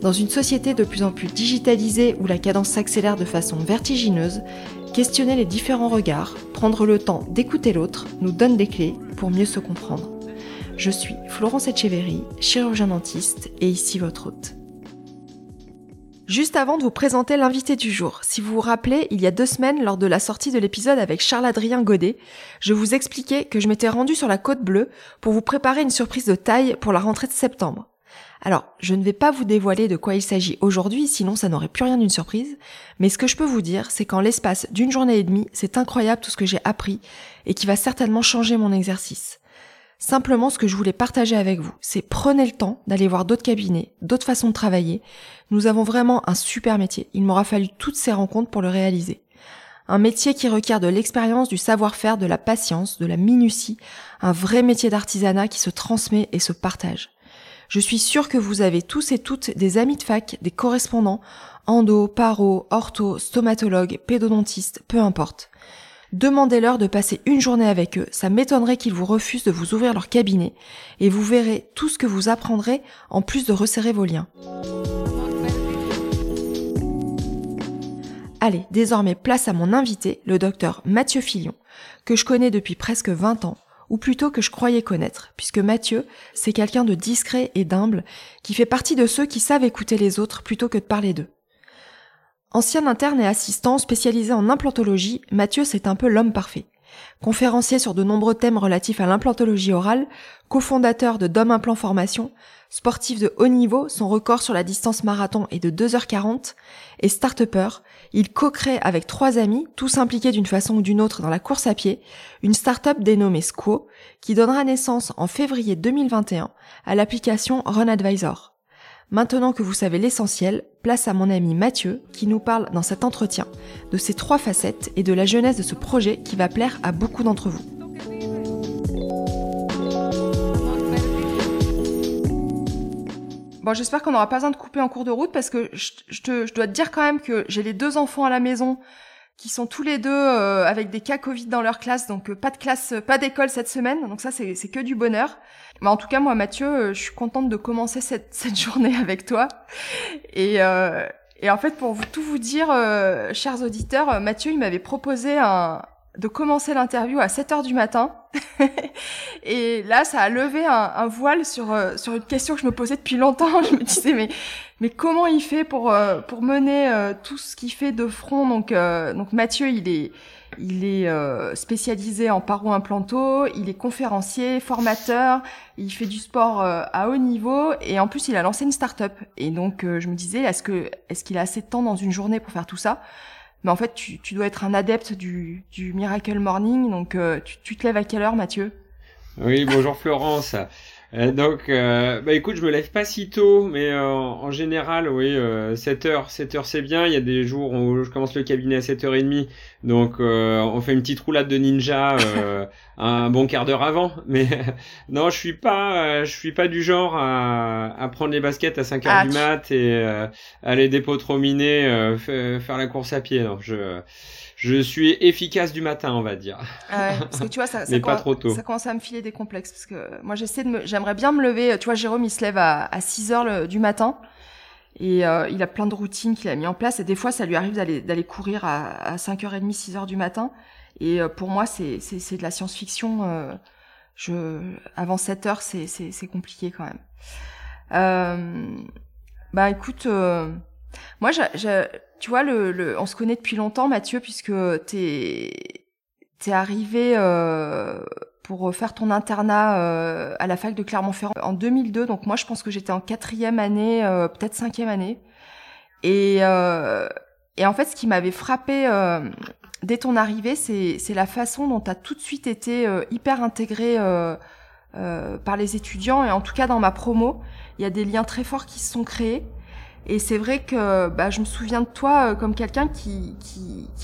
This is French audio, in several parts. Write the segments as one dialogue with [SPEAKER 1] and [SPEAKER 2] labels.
[SPEAKER 1] Dans une société de plus en plus digitalisée où la cadence s'accélère de façon vertigineuse, questionner les différents regards, prendre le temps d'écouter l'autre nous donne des clés pour mieux se comprendre. Je suis Florence Etcheverry, chirurgien dentiste et ici votre hôte. Juste avant de vous présenter l'invité du jour, si vous vous rappelez, il y a deux semaines, lors de la sortie de l'épisode avec Charles-Adrien Godet, je vous expliquais que je m'étais rendue sur la côte bleue pour vous préparer une surprise de taille pour la rentrée de septembre. Alors, je ne vais pas vous dévoiler de quoi il s'agit aujourd'hui, sinon ça n'aurait plus rien d'une surprise, mais ce que je peux vous dire, c'est qu'en l'espace d'une journée et demie, c'est incroyable tout ce que j'ai appris et qui va certainement changer mon exercice. Simplement, ce que je voulais partager avec vous, c'est prenez le temps d'aller voir d'autres cabinets, d'autres façons de travailler. Nous avons vraiment un super métier. Il m'aura fallu toutes ces rencontres pour le réaliser. Un métier qui requiert de l'expérience, du savoir-faire, de la patience, de la minutie, un vrai métier d'artisanat qui se transmet et se partage. Je suis sûre que vous avez tous et toutes des amis de fac, des correspondants, endo, paro, ortho, stomatologue, pédodontiste, peu importe. Demandez-leur de passer une journée avec eux, ça m'étonnerait qu'ils vous refusent de vous ouvrir leur cabinet, et vous verrez tout ce que vous apprendrez en plus de resserrer vos liens. Allez, désormais place à mon invité, le docteur Mathieu Filion, que je connais depuis presque 20 ans, ou plutôt que je croyais connaître, puisque Mathieu, c'est quelqu'un de discret et d'humble, qui fait partie de ceux qui savent écouter les autres plutôt que de parler d'eux. Ancien interne et assistant spécialisé en implantologie, Mathieu c'est un peu l'homme parfait. Conférencier sur de nombreux thèmes relatifs à l'implantologie orale, cofondateur de Dom Implant Formation, sportif de haut niveau, son record sur la distance marathon est de 2h40, et start il co-crée avec trois amis, tous impliqués d'une façon ou d'une autre dans la course à pied, une start-up dénommée Squo, qui donnera naissance en février 2021 à l'application Run Advisor. Maintenant que vous savez l'essentiel, place à mon ami Mathieu qui nous parle dans cet entretien de ces trois facettes et de la jeunesse de ce projet qui va plaire à beaucoup d'entre vous. Bon, j'espère qu'on n'aura pas besoin de couper en cours de route parce que je, dois te dire quand même que j'ai les deux enfants à la maison qui sont tous les deux euh, avec des cas Covid dans leur classe, donc euh, pas de classe, pas d'école cette semaine, donc ça c'est que du bonheur. Mais en tout cas moi Mathieu, euh, je suis contente de commencer cette, cette journée avec toi. Et, et en fait pour tout vous dire, chers auditeurs, Mathieu il m'avait proposé un, de commencer l'interview à 7 heures du matin. et là, ça a levé un, voile sur euh, sur une question que je me posais depuis longtemps. Je me disais mais mais comment il fait pour euh, pour mener euh, tout ce qu'il fait de front? Donc donc Mathieu, il est il est spécialisé en paro-implanto, il est conférencier, formateur, il fait du sport à haut niveau et en plus il a lancé une start-up. Et donc je me disais est-ce que est-ce qu'il a assez de temps dans une journée pour faire tout ça? Mais en fait, tu, dois être un adepte du, du Miracle Morning. Donc, euh, tu, tu te lèves à quelle heure, Mathieu?
[SPEAKER 2] Oui, bonjour Florence. Euh, donc, euh, bah écoute, je me lève pas si tôt, mais euh, en général, oui, 7 heures, 7 heures c'est bien. Il y a des jours où je commence le cabinet à 7h30, donc on fait une petite roulade de ninja un bon quart d'heure avant. Mais non, je suis pas, je suis pas du genre à, à prendre les baskets à 5 heures ah, du mat et aller dépotrominer, faire la course à pied. Non, je je suis efficace du matin, on va dire.
[SPEAKER 1] Ouais, parce que tu vois, ça, ça, pas trop tôt. ça commence à me filer des complexes. Parce que moi, j'essaie de me, j'aimerais bien me lever. Tu vois, Jérôme, il se lève à, à 6 heures du matin. Et euh, il a plein de routines qu'il a mis en place. Et des fois, ça lui arrive d'aller, d'aller courir à, à 5h30, 6 heures du matin. Et euh, pour moi, c'est, c'est, c'est de la science-fiction. Euh, je, avant 7 heures, c'est, c'est, c'est compliqué quand même. Euh, bah écoute, euh, moi, je, tu vois, le, le, on se connaît depuis longtemps, Mathieu, puisque t'es t'es arrivé euh, pour faire ton internat euh, à la fac de Clermont-Ferrand en 2002. Donc moi, je pense que j'étais en quatrième année, euh, peut-être cinquième année. Et, euh, et en fait, ce qui m'avait frappé euh, dès ton arrivée, c'est la façon dont tu as tout de suite été hyper intégré par les étudiants. Et en tout cas, dans ma promo, il y a des liens très forts qui se sont créés. Et c'est vrai que bah, je me souviens de toi comme quelqu'un qui,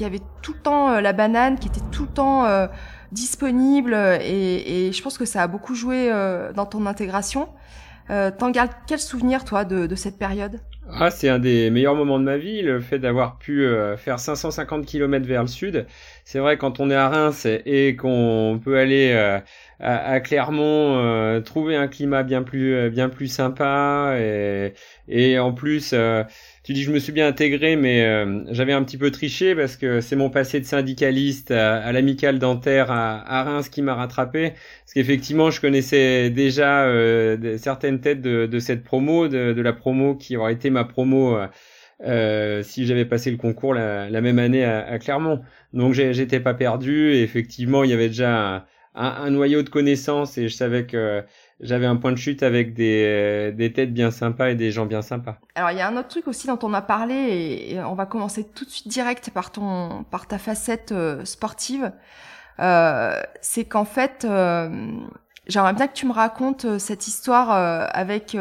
[SPEAKER 1] avait tout le temps la banane, qui était tout le temps disponible, et, je pense que ça a beaucoup joué dans ton intégration. T'en gardes quel souvenir, toi, de, cette période?
[SPEAKER 2] Ah, c'est un des meilleurs moments de ma vie, le fait d'avoir pu euh, faire 550 km vers le sud. C'est vrai quand on est à Reims et qu'on peut aller euh, à, Clermont euh, trouver un climat bien plus bien plus sympa et, et en plus tu dis je me suis bien intégré mais j'avais un petit peu triché parce que c'est mon passé de syndicaliste à, à l'amicale dentaire à, à, Reims qui m'a rattrapé parce qu'effectivement je connaissais déjà certaines têtes de, de cette promo de, de, la promo qui aurait été ma promo euh, si j'avais passé le concours la, la même année à, à Clermont. Donc j'étais pas perdu. Et effectivement, il y avait déjà un, noyau de connaissances et je savais que j'avais un point de chute avec des, des têtes bien sympas et des gens bien sympas.
[SPEAKER 1] Alors il y a un autre truc aussi dont on a parlé et, on va commencer tout de suite direct par ton par ta facette euh, sportive. Euh, c'est qu'en fait, euh, j'aimerais bien que tu me racontes euh, cette histoire avec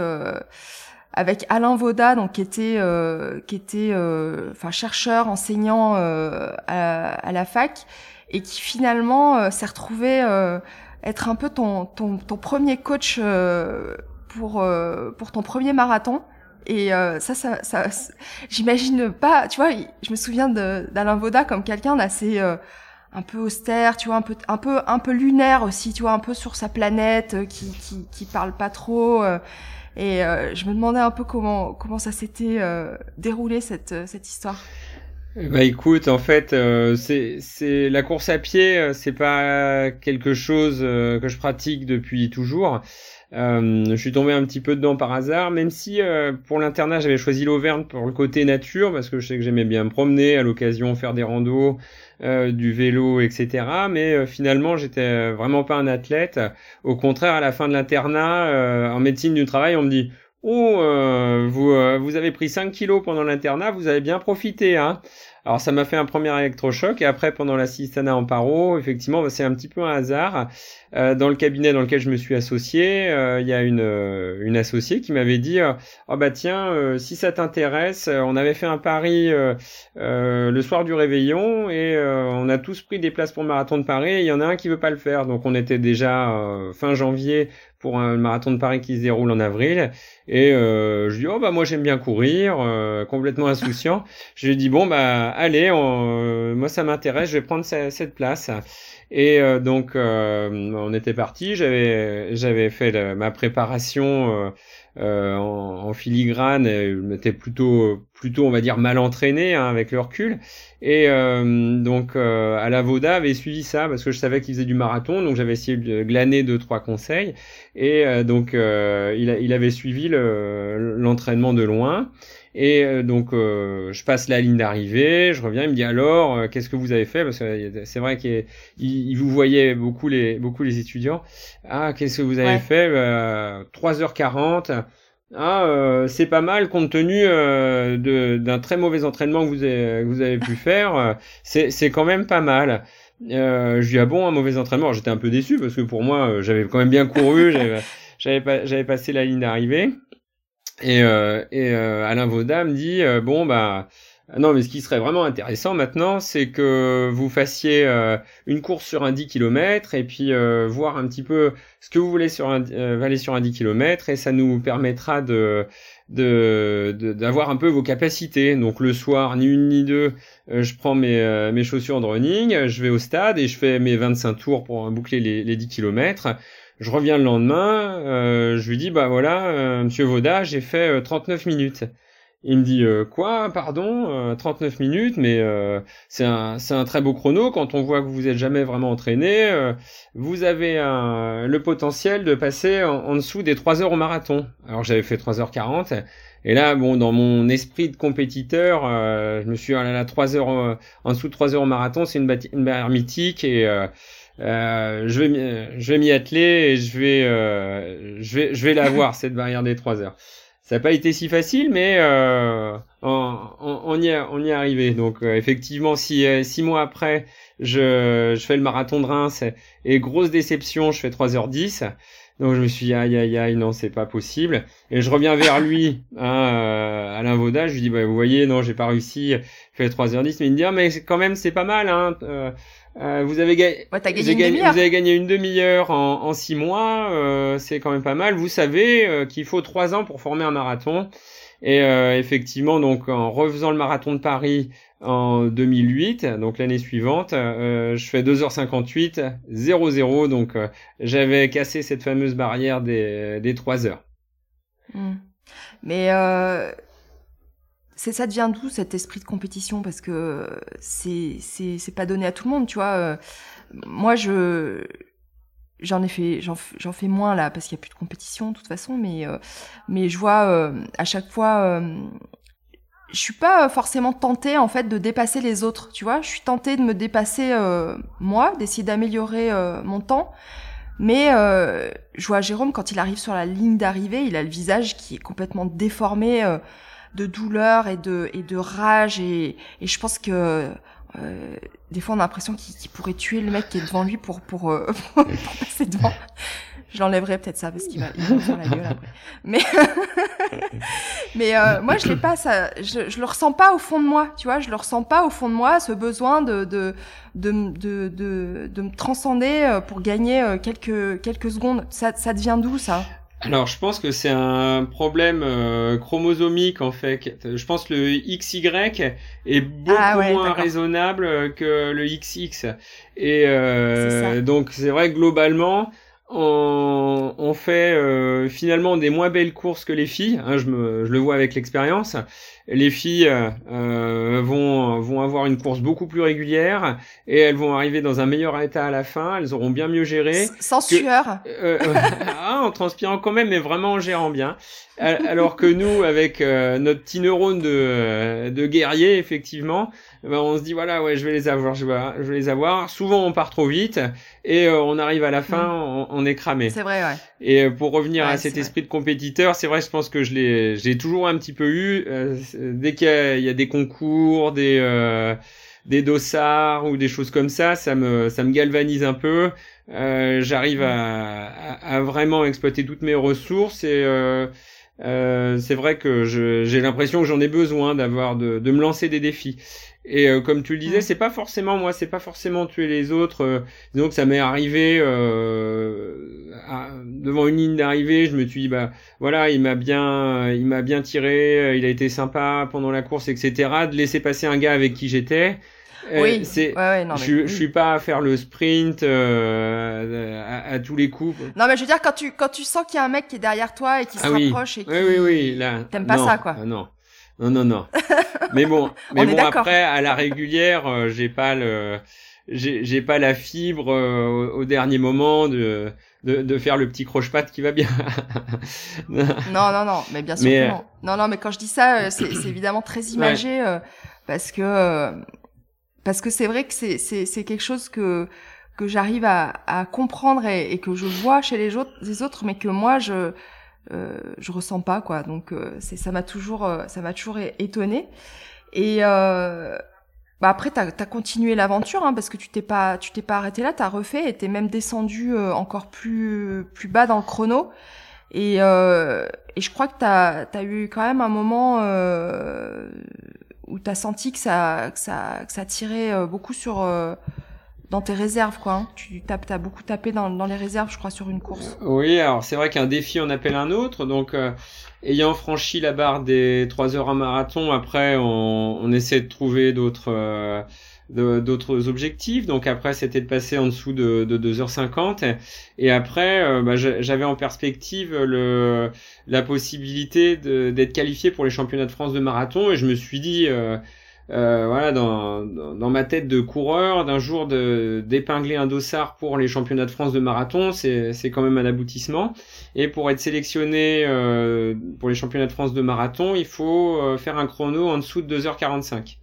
[SPEAKER 1] avec Alain Vauda, donc qui était euh, qui était euh, enfin chercheur, enseignant euh, à, à, la fac, et qui finalement s'est retrouvé être un peu ton ton, ton premier coach pour pour ton premier marathon. Et ça, ça, ça j'imagine pas. Tu vois, je me souviens d'Alain Vauda comme quelqu'un d'assez un peu austère, tu vois, un peu, un peu, un peu lunaire aussi, tu vois, un peu sur sa planète, qui, qui, qui parle pas trop. Et euh, je me demandais un peu comment comment ça s'était euh, déroulé cette euh, cette histoire.
[SPEAKER 2] Bah écoute, en fait, c'est c'est la course à pied, c'est pas quelque chose que je pratique depuis toujours. je suis tombé un petit peu dedans par hasard, même si pour l'internat j'avais choisi l'Auvergne pour le côté nature parce que je sais que j'aimais bien me promener à l'occasion, faire des randos, euh, du vélo, etc. Mais euh, finalement, j'étais euh, vraiment pas un athlète. Au contraire, à la fin de l'internat, en médecine du travail, on me dit Oh, vous, vous avez pris 5 kilos pendant l'internat, vous avez bien profité, hein alors ça m'a fait un premier électrochoc et après pendant l'assistanat en paro, effectivement, bah, c'est un petit peu un hasard. Euh, dans le cabinet dans lequel je me suis associé, euh, il y a une, euh, une associée qui m'avait dit oh bah tiens, si ça t'intéresse, on avait fait un pari le soir du réveillon et on a tous pris des places pour le marathon de Paris. Il y en a un qui veut pas le faire, donc on était déjà fin janvier pour un marathon de Paris qui se déroule en avril. Et euh, je dis oh bah moi j'aime bien courir, complètement insouciant. je lui dis bon bah allez, euh, moi ça m'intéresse, je vais prendre cette place. Et euh, donc on était parti, j'avais j'avais fait ma préparation euh, en, en, filigrane, était plutôt, plutôt, on va dire, mal entraîné hein, avec le recul. Et euh, donc, euh, à la Voda avait suivi ça parce que je savais qu'il faisait du marathon, donc j'avais essayé de glaner deux trois conseils. Et donc, il, il, avait suivi l'entraînement de loin. Et euh, donc, euh, je passe la ligne d'arrivée, je reviens, il me dit alors, euh, qu'est-ce que vous avez fait? Parce que c'est vrai qu'il il vous voyait beaucoup les, beaucoup les étudiants. Ah, qu'est-ce que vous avez fait? 3h40. Ah, c'est pas mal compte tenu d'un très mauvais entraînement que vous avez, vous avez pu faire. c'est quand même pas mal. je lui dis ah bon un mauvais entraînement? J'étais un peu déçu parce que pour moi j'avais quand même bien couru, j'avais j'avais passé la ligne d'arrivée. Et, euh, euh, Alain Vauda me dit euh, bon bah non mais ce qui serait vraiment intéressant maintenant c'est que vous fassiez euh, une course sur un 10 km et puis voir un petit peu ce que vous voulez sur un aller sur un 10 km et ça nous permettra de d'avoir un peu vos capacités. Donc le soir, ni une ni deux, je prends mes, mes chaussures de running, je vais au stade et je fais mes 25 tours pour boucler les, les 10 km. Je reviens le lendemain, euh, je lui dis bah voilà, euh, Monsieur Vauda, j'ai fait 39 euh, minutes. Il me dit quoi, pardon, 39 minutes, mais c'est un c'est un très beau chrono quand on voit que vous êtes jamais vraiment entraîné. vous avez le potentiel de passer en, dessous des 3 heures au marathon. Alors j'avais fait 3h40 et là bon dans mon esprit de compétiteur, je me suis dit, oh là là 3 heures en dessous de 3 heures au marathon, c'est une, une barrière mythique et euh, je vais je vais m'y atteler et je vais euh, je vais je vais l'avoir cette barrière des trois heures. Ça n'a pas été si facile, mais euh, on, on, y a, on y est arrivé. Donc effectivement, si six mois après, je, je fais le marathon de Reims et grosse déception, je fais 3h10. Donc je me suis dit aïe aïe aïe non c'est pas possible et je reviens vers lui hein, euh, Alain Vauda je lui dis bah vous voyez non j'ai pas réussi je fais 3h10 mais il me dit ah, mais quand même c'est pas mal hein euh, euh, vous avez, gagné,
[SPEAKER 1] vous,
[SPEAKER 2] avez gagné une demi-heure en, en six mois, euh, c'est quand même pas mal. Vous savez euh, qu'il faut trois ans pour former un marathon. Et effectivement, donc en refaisant le marathon de Paris en 2008, donc l'année suivante, je fais 2h58, 0-0, donc j'avais cassé cette fameuse barrière des, des 3 heures.
[SPEAKER 1] Hmm. Mais c'est ça devient d'où cet esprit de compétition? Parce que c'est c'est c'est pas donné à tout le monde, tu vois. Euh, moi je j'en ai fait j'en fais moins là parce qu'il y a plus de compétition de toute façon, mais euh, mais je vois euh, à chaque fois je suis pas forcément tentée en fait de dépasser les autres, tu vois. Je suis tentée de me dépasser moi, d'essayer d'améliorer mon temps. Mais je vois Jérôme quand il arrive sur la ligne d'arrivée, il a le visage qui est complètement déformé de douleur et de et de rage et, et je pense que euh, des fois on a l'impression qu'il pourrait tuer le mec qui est devant lui pour pour, euh, pour passer devant. J'enlèverai peut-être ça parce qu'il va, il va faire la gueule après. Mais mais euh, moi je l'ai pas ça, je, je le ressens pas au fond de moi, tu vois, je le ressens pas au fond de moi ce besoin de de de de de, de me transcender euh, pour gagner euh, quelques quelques secondes. Ça ça devient d'où ça
[SPEAKER 2] alors, je pense que c'est un problème euh, chromosomique en fait. Je pense que le XY est beaucoup ah moins raisonnable que le XX. Et euh, donc, c'est vrai que globalement, on, on fait euh, finalement des moins belles courses que les filles. Hein, je, me, je le vois avec l'expérience les filles euh, vont vont avoir une course beaucoup plus régulière et elles vont arriver dans un meilleur état à la fin. Elles auront bien mieux géré.
[SPEAKER 1] Sans sueur.
[SPEAKER 2] Euh, euh, ah, en transpirant quand même, mais vraiment en gérant bien. Alors que nous, avec euh, notre petit neurone de de guerrier, effectivement, ben on se dit voilà ouais je vais les avoir, je vais, je vais les avoir. Souvent on part trop vite et on arrive à la fin, mm. on, est cramé.
[SPEAKER 1] C'est vrai ouais.
[SPEAKER 2] Et pour revenir à cet esprit de compétiteur, c'est vrai, je pense que je l'ai, j'ai toujours un petit peu eu. dès qu'il y, a des concours, des euh, des dossards ou des choses comme ça, ça me ça me galvanise un peu. Euh, J'arrive à, à, vraiment exploiter toutes mes ressources et euh, euh, c'est vrai que j'ai l'impression que j'en ai besoin d'avoir de, de me lancer des défis. Et euh, comme tu le disais, c'est pas forcément moi, c'est pas forcément tuer les autres. Euh, que ça m'est arrivé euh, devant une ligne d'arrivée, je me suis dit bah voilà, il m'a bien, il m'a bien tiré, il a été sympa pendant la course, etc. De laisser passer un gars avec qui j'étais.
[SPEAKER 1] Oui, c'est. Ouais,
[SPEAKER 2] non, je, je suis pas à faire le sprint à, tous les coups.
[SPEAKER 1] Non, mais je veux dire quand tu quand tu sens qu'il y a un mec qui est derrière toi et qui se ah rapproche et qui.
[SPEAKER 2] Oui, oui, oui, là.
[SPEAKER 1] T'aimes pas ça, quoi.
[SPEAKER 2] Ah, non. Non, non, non. Mais bon, mais bon après, à la régulière, euh, j'ai pas le, j'ai pas la fibre euh, au, dernier moment de, de, de faire le petit croche-patte qui va bien.
[SPEAKER 1] non, non, non, mais bien sûr que non. Non, non, mais quand je dis ça, euh, c'est évidemment très imagé parce que parce que c'est vrai que c'est c'est quelque chose que que j'arrive à, à comprendre et, et, que je vois chez les autres, les autres, mais que moi je euh, je ressens pas quoi. Donc euh, c'est ça m'a toujours euh, ça m'a toujours étonné. Et bah après t'as as continué l'aventure hein, parce que tu t'es pas tu t'es pas arrêté là, t'as refait et t'es même descendu encore plus plus bas dans le chrono. Et, euh, et je crois que t'as as eu quand même un moment euh, où t'as senti que ça que ça que ça tirait beaucoup sur dans tes réserves, quoi. Hein. Tu tapes, as beaucoup tapé dans, les réserves, je crois, sur une course.
[SPEAKER 2] Oui, alors c'est vrai qu'un défi en appelle un autre. Donc, euh, ayant franchi la barre des 3 heures à marathon, après, on, on essaie de trouver d'autres euh, objectifs. Donc après, c'était de passer en dessous de, de 2h50. Et après, euh, bah, j'avais en perspective le, la possibilité d'être qualifié pour les championnats de France de marathon. Et je me suis dit euh, voilà, dans, dans, ma tête de coureur, d'un jour d'épingler un dossard pour les championnats de France de marathon, c'est quand même un aboutissement. Et pour être sélectionné euh, pour les championnats de France de marathon, il faut euh, faire un chrono en dessous de 2h45.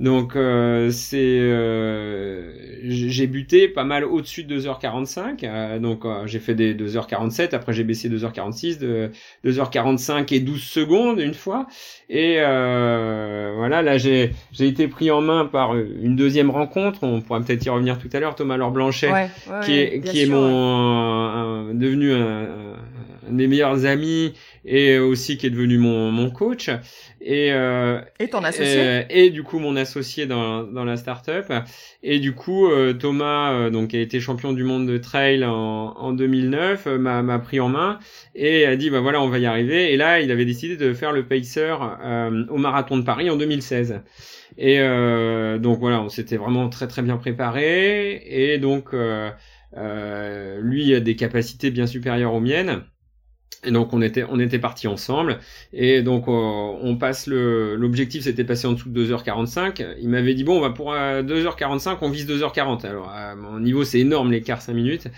[SPEAKER 2] Donc euh, c'est euh, j'ai buté pas mal au-dessus de 2h45. Euh, donc j'ai fait des 2h47, après j'ai baissé 2h46, de 2h45 et 12 secondes une fois. Et voilà, là j'ai j'ai été pris en main par une deuxième rencontre, on pourra peut-être y revenir tout à l'heure, Thomas Laure Blanchet qui est qui est mon devenu un, un, des meilleurs amis et aussi qui est devenu mon mon coach. Et,
[SPEAKER 1] euh, et ton associé
[SPEAKER 2] euh, Et du coup, mon associé dans, dans la startup. Et du coup, euh, Thomas, euh, donc, qui a été champion du monde de trail en, en 2009, euh, m'a pris en main et a dit, bah voilà, on va y arriver. Et là, il avait décidé de faire le pacer au marathon de Paris en 2016. Et donc voilà, on s'était vraiment très très bien préparé. Et donc, lui a des capacités bien supérieures aux miennes. Et donc on était on était partis ensemble et donc euh, on passe le l'objectif c'était passé en dessous de 2h45. Il m'avait dit bon on va pour 2h45 on vise 2h40. Alors à mon niveau c'est énorme l'écart 5 minutes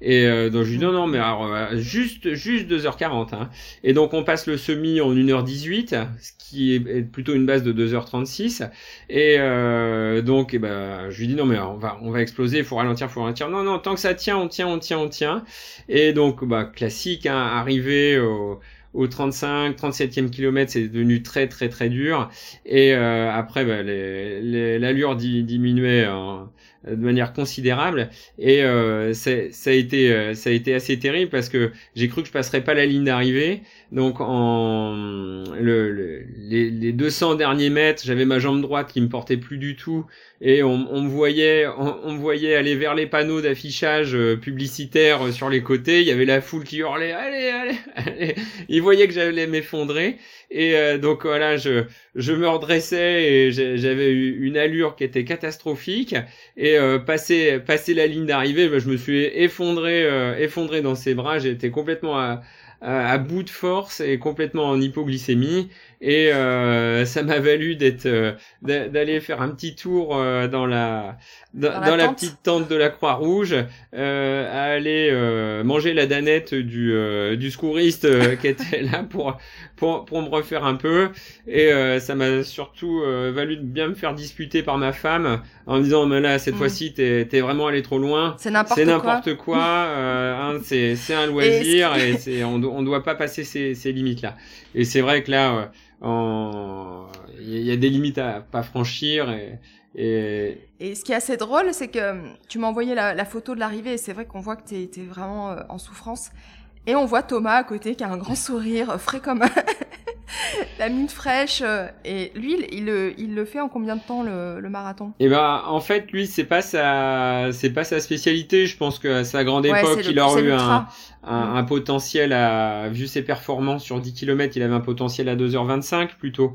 [SPEAKER 2] et euh, donc je lui dis non non mais alors euh, juste juste 2h40 hein. Et donc on passe le semi en 1h18, ce qui est plutôt une base de 2h36 et euh, donc eh ben je lui dis non mais on va on va exploser, il faut ralentir, il faut ralentir. Non non, tant que ça tient, on tient, on tient, on tient. Et donc bah classique hein, arrivé au au 35, 37e kilomètre, c'est devenu très très très dur. Et euh, après, bah, l'allure diminuait de manière considérable. Et euh, ça a été euh, ça a été assez terrible parce que j'ai cru que je passerais pas la ligne d'arrivée. Donc en le, les, les 200 derniers mètres, j'avais ma jambe droite qui me portait plus du tout et on, on me voyait on, me voyait aller vers les panneaux d'affichage euh, publicitaire sur les côtés. Il y avait la foule qui hurlait allez allez allez. Ils voyaient que j'allais m'effondrer et euh, donc voilà je je me redressais et j'avais eu une allure qui était catastrophique et euh, passer passer la ligne d'arrivée, ben, je me suis effondré effondré dans ses bras. J'étais complètement à à bout de force et complètement en hypoglycémie et euh, ça m'a valu d'être euh, d'aller faire un petit tour euh, dans la dans, la, petite tente de la Croix-Rouge, euh, à aller euh, manger la danette du, euh, du secouriste qui était là pour, pour, pour me refaire un peu. Et ça m'a surtout valu de bien me faire disputer par ma femme en me disant, mais là, cette mm. fois-ci, t'es es vraiment allé trop loin.
[SPEAKER 1] C'est n'importe
[SPEAKER 2] quoi. quoi hein, c'est un loisir et, et on, on doit pas passer ces, limites-là. Et c'est vrai que là, il y a des limites à pas franchir et, et...
[SPEAKER 1] ce qui est assez drôle, c'est que tu m'as envoyé la, photo de l'arrivée et c'est vrai qu'on voit que tu es, vraiment euh, en souffrance. Et on voit Thomas à côté qui a un grand sourire, frais comme la mine fraîche. Euh, et lui, il, il, il, le fait en combien de temps le, le marathon?
[SPEAKER 2] Eh ben, en fait, lui, c'est pas sa, c'est pas sa spécialité. Je pense qu'à sa grande époque, il aurait eu un, un, un, potentiel à, vu ses performances sur 10 km, il avait un potentiel à 2h25 plutôt.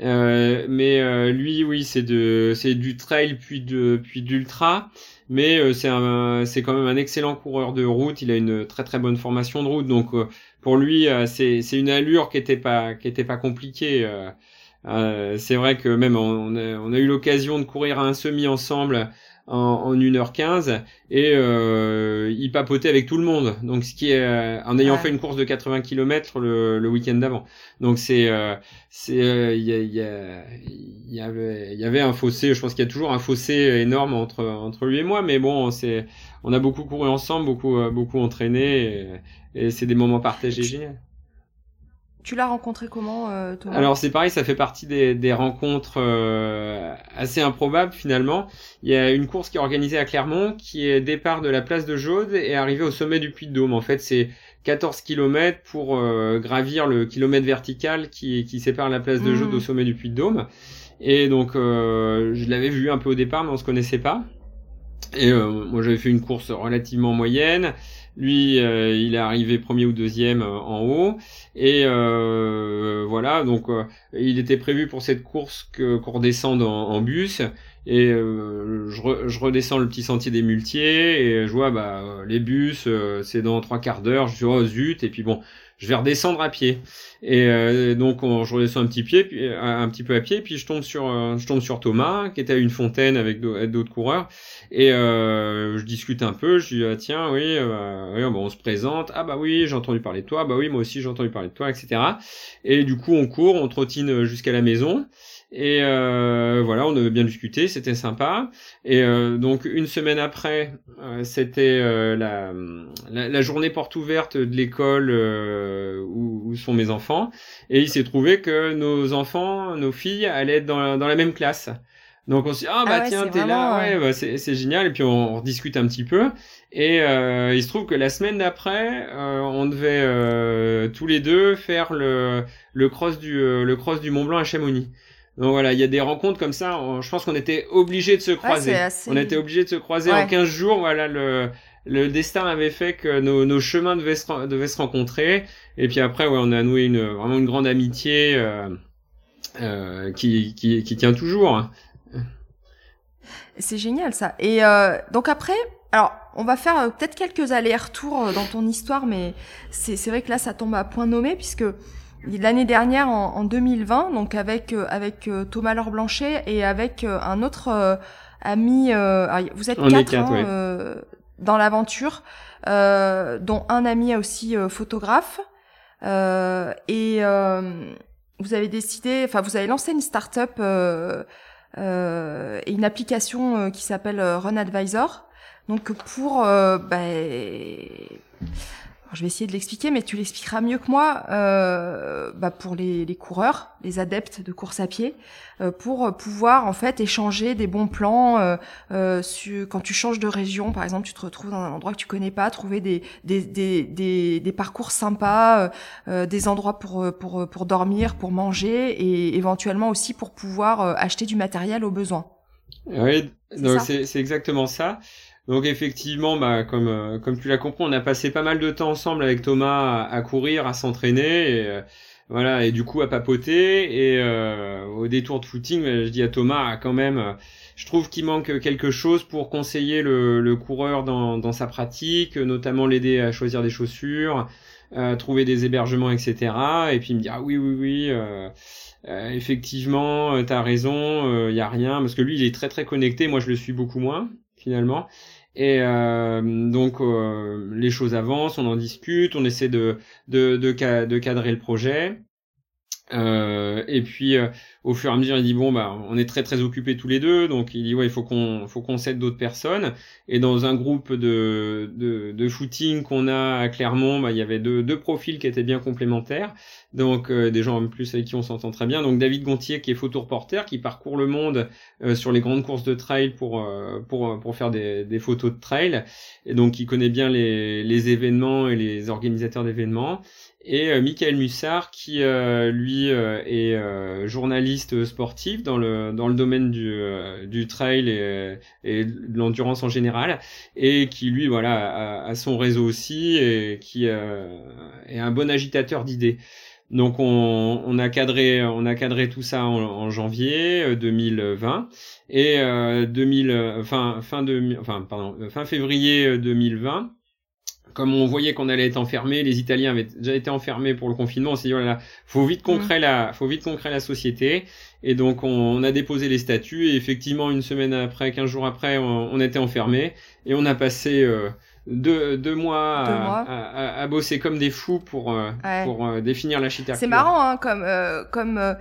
[SPEAKER 2] Euh, mais euh, lui, oui, c'est de, c'est du trail puis de, puis d'ultra mais euh, c'est un, c'est quand même un excellent coureur de route. Il a une très très bonne formation de route, donc euh, pour lui, euh, c'est, une allure qui était pas qui était pas compliquée. c'est vrai que même on, a, on a eu l'occasion de courir un semi ensemble en, 1h15 et euh, il papotait avec tout le monde. Donc ce qui est euh, en ayant fait une course de 80 km le, le week-end d'avant. Donc c'est euh, c'est euh, il y, a, y, a, y, avait il y avait un fossé. Je pense qu'il y a toujours un fossé énorme entre entre lui et moi. Mais bon, c'est on a beaucoup couru ensemble, beaucoup beaucoup entraîné et, c'est des moments partagés géniaux.
[SPEAKER 1] Tu l'as rencontré comment, euh, Thomas?
[SPEAKER 2] Alors c'est pareil, ça fait partie des, des rencontres euh, assez improbables finalement. Il y a une course qui est organisée à Clermont, qui est départ de la place de Jaude et arrivé au sommet du Puy de Dôme. En fait, c'est 14 km pour euh, gravir le kilomètre vertical qui, qui sépare la place de Jaude mmh. au sommet du Puy de Dôme. Et donc je l'avais vu un peu au départ, mais on se connaissait pas. Et moi j'avais fait une course relativement moyenne. Lui, euh, il est arrivé premier ou deuxième euh, en haut. Et euh, voilà, donc il était prévu pour cette course que qu'on redescende en, bus. Et je, redescends le petit sentier des muletiers et je vois bah les bus, c'est dans trois quarts d'heure. Je dis oh zut. Et puis bon, je vais redescendre à pied. Et euh, donc je redescends un petit pied, euh, un petit peu à pied, puis je tombe sur euh, je tombe sur Thomas qui était à une fontaine avec d'autres coureurs et je discute un peu. Je dis ah, tiens oui, oui bon, on se présente. Ah bah oui j'ai entendu parler de toi. Bah oui moi aussi j'ai entendu parler de toi, etc. Et du coup on court, on trottine jusqu'à la maison. Et euh, voilà, on avait bien discuté, c'était sympa. Et euh, donc une semaine après, euh, c'était euh, la, la, la, journée porte ouverte de l'école où, où, sont mes enfants. Et il s'est trouvé que nos enfants, nos filles, allaient être dans la, dans la même classe. Donc on s'est dit ah bah ah tiens t'es là ouais bah, c'est génial et puis on, on, discute un petit peu et euh, il se trouve que la semaine d'après euh, on devait euh, tous les deux faire le le cross du le cross du Mont Blanc à Chamonix. Donc voilà, il y a des rencontres comme ça. je pense qu'on était obligé de se croiser. On était obligé de se croiser en 15 jours. Voilà, le, le destin avait fait que nos, nos chemins devaient se, devaient se rencontrer. Et puis après, ouais, on a noué une, vraiment une grande amitié euh, euh, qui, qui, qui, tient toujours.
[SPEAKER 1] C'est génial ça. Et euh, donc après, alors on va faire peut-être quelques allers-retours dans ton histoire, mais c'est vrai que là ça tombe à point nommé puisque l'année dernière en, 2020, donc avec euh, avec Thomas Laure Blanchet et avec un autre ami, vous êtes quatre, hein, dans l'aventure, dont un ami aussi photographe et vous avez décidé, enfin vous avez lancé une start-up euh, et une application qui s'appelle Run Advisor. Donc pour bah, je vais essayer de l'expliquer, mais tu l'expliqueras mieux que moi. Euh, bah pour les, les, coureurs, les adeptes de course à pied, euh, pour pouvoir en fait échanger des bons plans. Euh, euh quand tu changes de région, par exemple, tu te retrouves dans un endroit que tu connais pas, trouver des des, des, des, des parcours sympas, euh, euh, des endroits pour pour pour dormir, pour manger, et éventuellement aussi pour pouvoir acheter du matériel au besoin.
[SPEAKER 2] Oui, c'est exactement ça. Donc effectivement, bah, comme, euh, comme tu l'as compris, on a passé pas mal de temps ensemble avec Thomas à, courir, à s'entraîner, et euh, voilà, et du coup à papoter. Et euh, au détour de footing, bah, je dis à Thomas, quand même, je trouve qu'il manque quelque chose pour conseiller le, le coureur dans, dans, sa pratique, notamment l'aider à choisir des chaussures, trouver des hébergements, etc. Et puis il me dit ah oui oui oui. Euh, effectivement, t'as raison, il y a rien parce que lui il est très très connecté, moi je le suis beaucoup moins finalement. Et euh, donc euh, les choses avancent, on en discute, on essaie de, de, de, de cadrer le projet. Euh, et puis euh, au fur et à mesure, il dit bon bah on est très très occupés tous les deux, donc il dit ouais il faut qu'on faut qu'on s'aide d'autres personnes. Et dans un groupe de de, de footing qu'on a à Clermont, bah, il y avait deux deux profils qui étaient bien complémentaires. Donc euh, des gens en plus avec qui on s'entend très bien. Donc David Gontier qui est photo-reporter, qui parcourt le monde euh, sur les grandes courses de trail pour pour pour faire des, des photos de trail, et donc qui connaît bien les les événements et les organisateurs d'événements et euh, Michael Mussard qui euh, lui euh, est journaliste sportif dans le dans le domaine du du trail et, et de l'endurance en général et qui lui voilà a, son réseau aussi et qui est un bon agitateur d'idées. Donc on, on, a cadré on a cadré tout ça en, en janvier 2020 et 2000 fin fin de enfin pardon fin février 2020 comme on voyait qu'on allait être enfermé, les Italiens avaient déjà été enfermés pour le confinement, on s'est dit oh faut vite qu'on mm. la, faut vite qu'on crée la société. Et donc on, a déposé les statuts et effectivement une semaine après, quinze jours après, on, était enfermé et on a passé euh, deux, deux, mois, À, bosser comme des fous pour euh, pour euh, définir l'architecture.
[SPEAKER 1] C'est marrant, hein, comme comme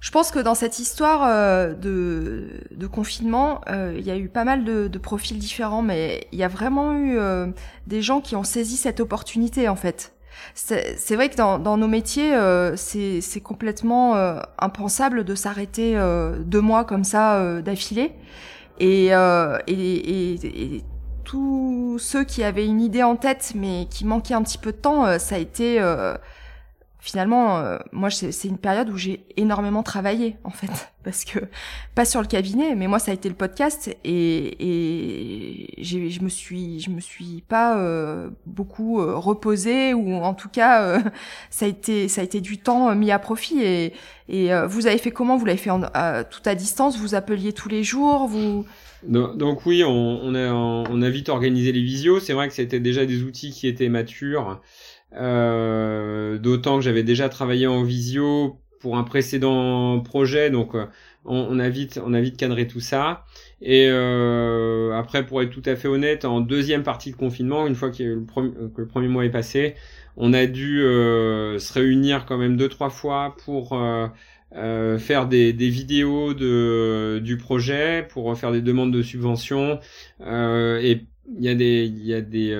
[SPEAKER 1] je pense que dans cette histoire euh, de, de, confinement, euh, il y a eu pas mal de, de, profils différents, mais il y a vraiment eu euh, des gens qui ont saisi cette opportunité en fait. C'est vrai que dans, dans, nos métiers, c'est complètement impensable de s'arrêter deux mois comme ça d'affilée. Et, et, et, tous ceux qui avaient une idée en tête, mais qui manquaient un petit peu de temps, ça a été finalement, euh, moi, c'est une période où j'ai énormément travaillé, en fait, parce que pas sur le cabinet, mais moi, ça a été le podcast, et, et je me suis, je me suis pas euh, beaucoup euh, reposée, ou en tout cas, ça a été, ça a été du temps mis à profit. Et, et vous avez fait comment? Vous l'avez fait en, tout à distance? Vous appeliez tous les jours? Vous
[SPEAKER 2] donc, oui, on, on, a, on a vite organisé les visios. C'est vrai que c'était déjà des outils qui étaient matures. Euh, d'autant que j'avais déjà travaillé en visio pour un précédent projet, donc euh, on, a vite on a vite cadré tout ça. Et euh, après, pour être tout à fait honnête, en deuxième partie de confinement, une fois que le, premier, mois est passé, on a dû se réunir quand même deux trois fois pour faire des, des, vidéos de, du projet, pour faire des demandes de subventions. et il y a des, il y a des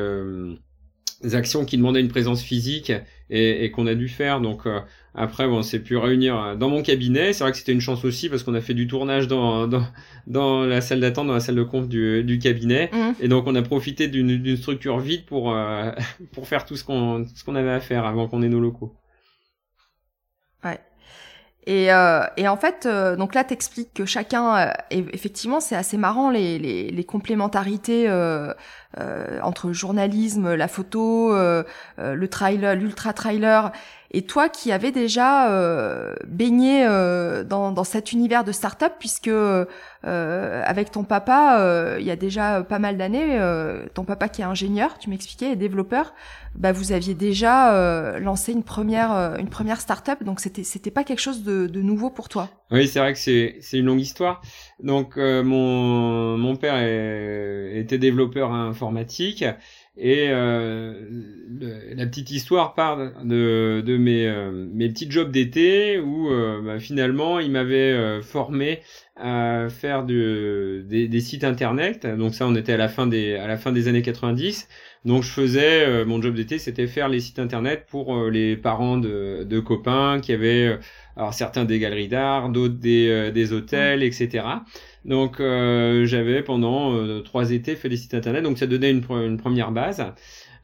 [SPEAKER 2] actions qui demandaient une présence physique et, et qu'on a dû faire. Donc euh, après, bon, c'est pu réunir euh, dans mon cabinet. C'est vrai que c'était une chance aussi parce qu'on a fait du tournage dans dans, dans la salle d'attente, dans la salle de conf du, du cabinet. Mmh. Et donc on a profité d'une structure vide pour euh, pour faire tout ce qu'on ce qu'on avait à faire avant qu'on ait nos locaux.
[SPEAKER 1] Ouais. Et, euh, et, en fait, euh, donc là, t'expliques que chacun, euh, effectivement, c'est assez marrant les, les, les complémentarités euh, entre le journalisme, la photo, le trailer, l'ultra trailer. Et toi, qui avais déjà baigné dans, dans, cet univers de start-up, puisque euh, avec ton papa, euh, il y a déjà pas mal d'années, euh, ton papa qui est ingénieur, tu m'expliquais, et développeur, bah vous aviez déjà lancé une première une première start-up, donc c'était c'était pas quelque chose de, de nouveau pour toi?
[SPEAKER 2] Oui, c'est vrai que c'est c'est une longue histoire. Donc mon mon père était développeur informatique et euh, la petite histoire part de, de mes, euh, mes petits jobs d'été où euh, bah, finalement il m'avait euh, formé à faire de, des, des, sites internet. Donc ça, on était à la fin des, à la fin des années 90. Donc je faisais mon job d'été, c'était faire les sites internet pour les parents de, de copains qui avaient alors certains des galeries d'art, d'autres des, des hôtels, etc. Donc euh, j'avais pendant euh, trois étés fait des sites internet, donc ça donnait une, une, première base.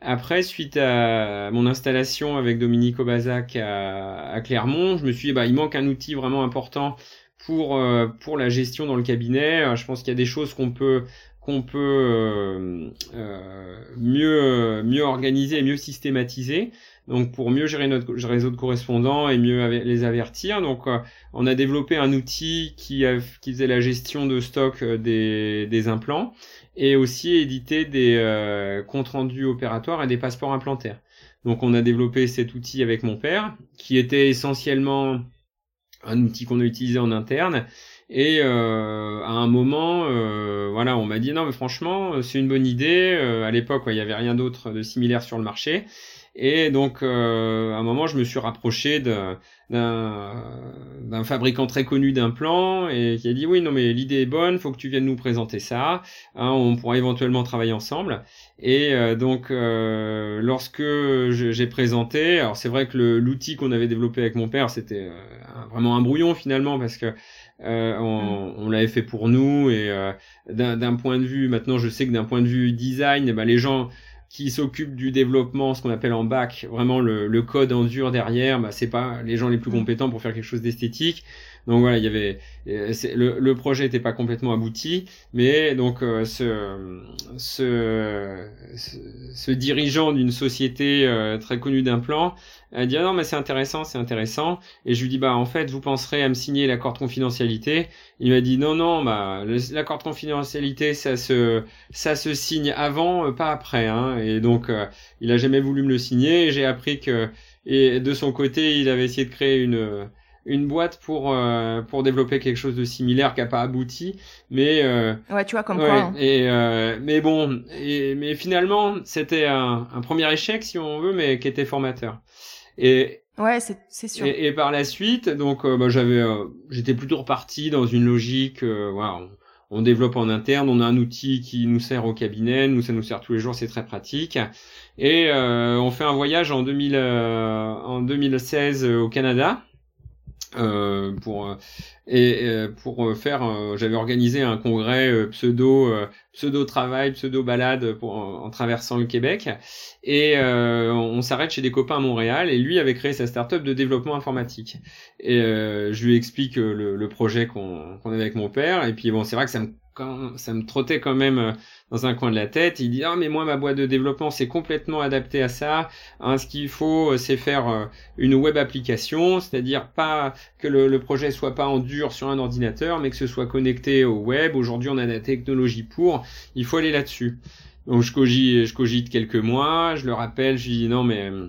[SPEAKER 2] Après, suite à mon installation avec Dominique Obazac à, à Clermont, je me suis dit, bah, il manque un outil vraiment important pour, euh, pour la gestion dans le cabinet. Je pense qu'il y a des choses qu'on peut qu'on peut euh, mieux mieux organiser et mieux systématiser donc pour mieux gérer notre réseau de correspondants et mieux les avertir. Donc euh, on a développé un outil qui, faisait la gestion de stock euh, des, implants et aussi éditer des euh, comptes rendus opératoires et des passeports implantaires. Donc on a développé cet outil avec mon père, qui était essentiellement un outil qu'on a utilisé en interne. Et euh, à un moment, euh, voilà, on m'a dit non mais franchement c'est une bonne idée. à l'époque, il n'y avait rien d'autre de similaire sur le marché. Et donc, euh, à un moment, je me suis rapproché d'un fabricant très connu d'implants et qui a dit oui, non mais l'idée est bonne, faut que tu viennes nous présenter ça. Hein, on pourra éventuellement travailler ensemble. Et euh, donc, euh, lorsque j'ai présenté, alors c'est vrai que l'outil qu'on avait développé avec mon père, c'était vraiment un brouillon finalement parce que euh, on, on l'avait fait pour nous et euh, d'un point de vue maintenant je sais que d'un point de vue design eh ben, les gens qui s'occupe du développement, ce qu'on appelle en bac, vraiment le, le code en dur derrière, bah, c'est pas les gens les plus mm. compétents pour faire quelque chose d'esthétique. Donc voilà, il y avait euh, le, projet n'était pas complètement abouti, mais donc euh, ce, ce, ce, dirigeant d'une société euh, très connue d'implants a dit ah non mais c'est intéressant, c'est intéressant, et je lui dis bah en fait vous penserez à me signer l'accord de confidentialité. Il m'a dit non non bah l'accord de confidentialité ça se ça se signe avant pas après hein. et donc il a jamais voulu me le signer. J'ai appris que et de son côté il avait essayé de créer une une boîte pour euh, pour développer quelque chose de similaire qui a pas abouti mais euh,
[SPEAKER 1] ouais tu vois comme quoi hein.
[SPEAKER 2] et euh, mais bon et, mais finalement c'était un, un, premier échec si on veut mais qui était formateur. Et
[SPEAKER 1] ouais c'est c'est sûr.
[SPEAKER 2] et, et, par la suite donc bah, j'avais j'étais plutôt reparti dans une logique voilà on, on, développe en interne on a un outil qui nous sert au cabinet nous ça nous sert tous les jours c'est très pratique. Et on fait un voyage en 2000 en 2016 au Canada. euh, pour euh, et euh, pour faire j'avais organisé un congrès pseudo pseudo travail pseudo balade pour en, traversant le Québec et on s'arrête chez des copains à Montréal et lui avait créé sa startup de développement informatique et je lui explique le, le projet qu'on qu'on avait avec mon père et puis bon c'est vrai que ça me ça me trottait quand même dans un coin de la tête. Il dit ah mais moi ma boîte de développement c'est complètement adapté à ça. Hein, ce qu'il faut euh, c'est faire euh, une web application, c'est-à-dire pas que le, le, projet soit pas en dur sur un ordinateur, mais que ce soit connecté au web. Aujourd'hui on a la technologie pour. Il faut aller là-dessus. Donc je cogite, je cogite quelques mois. Je le rappelle, je dis non mais euh,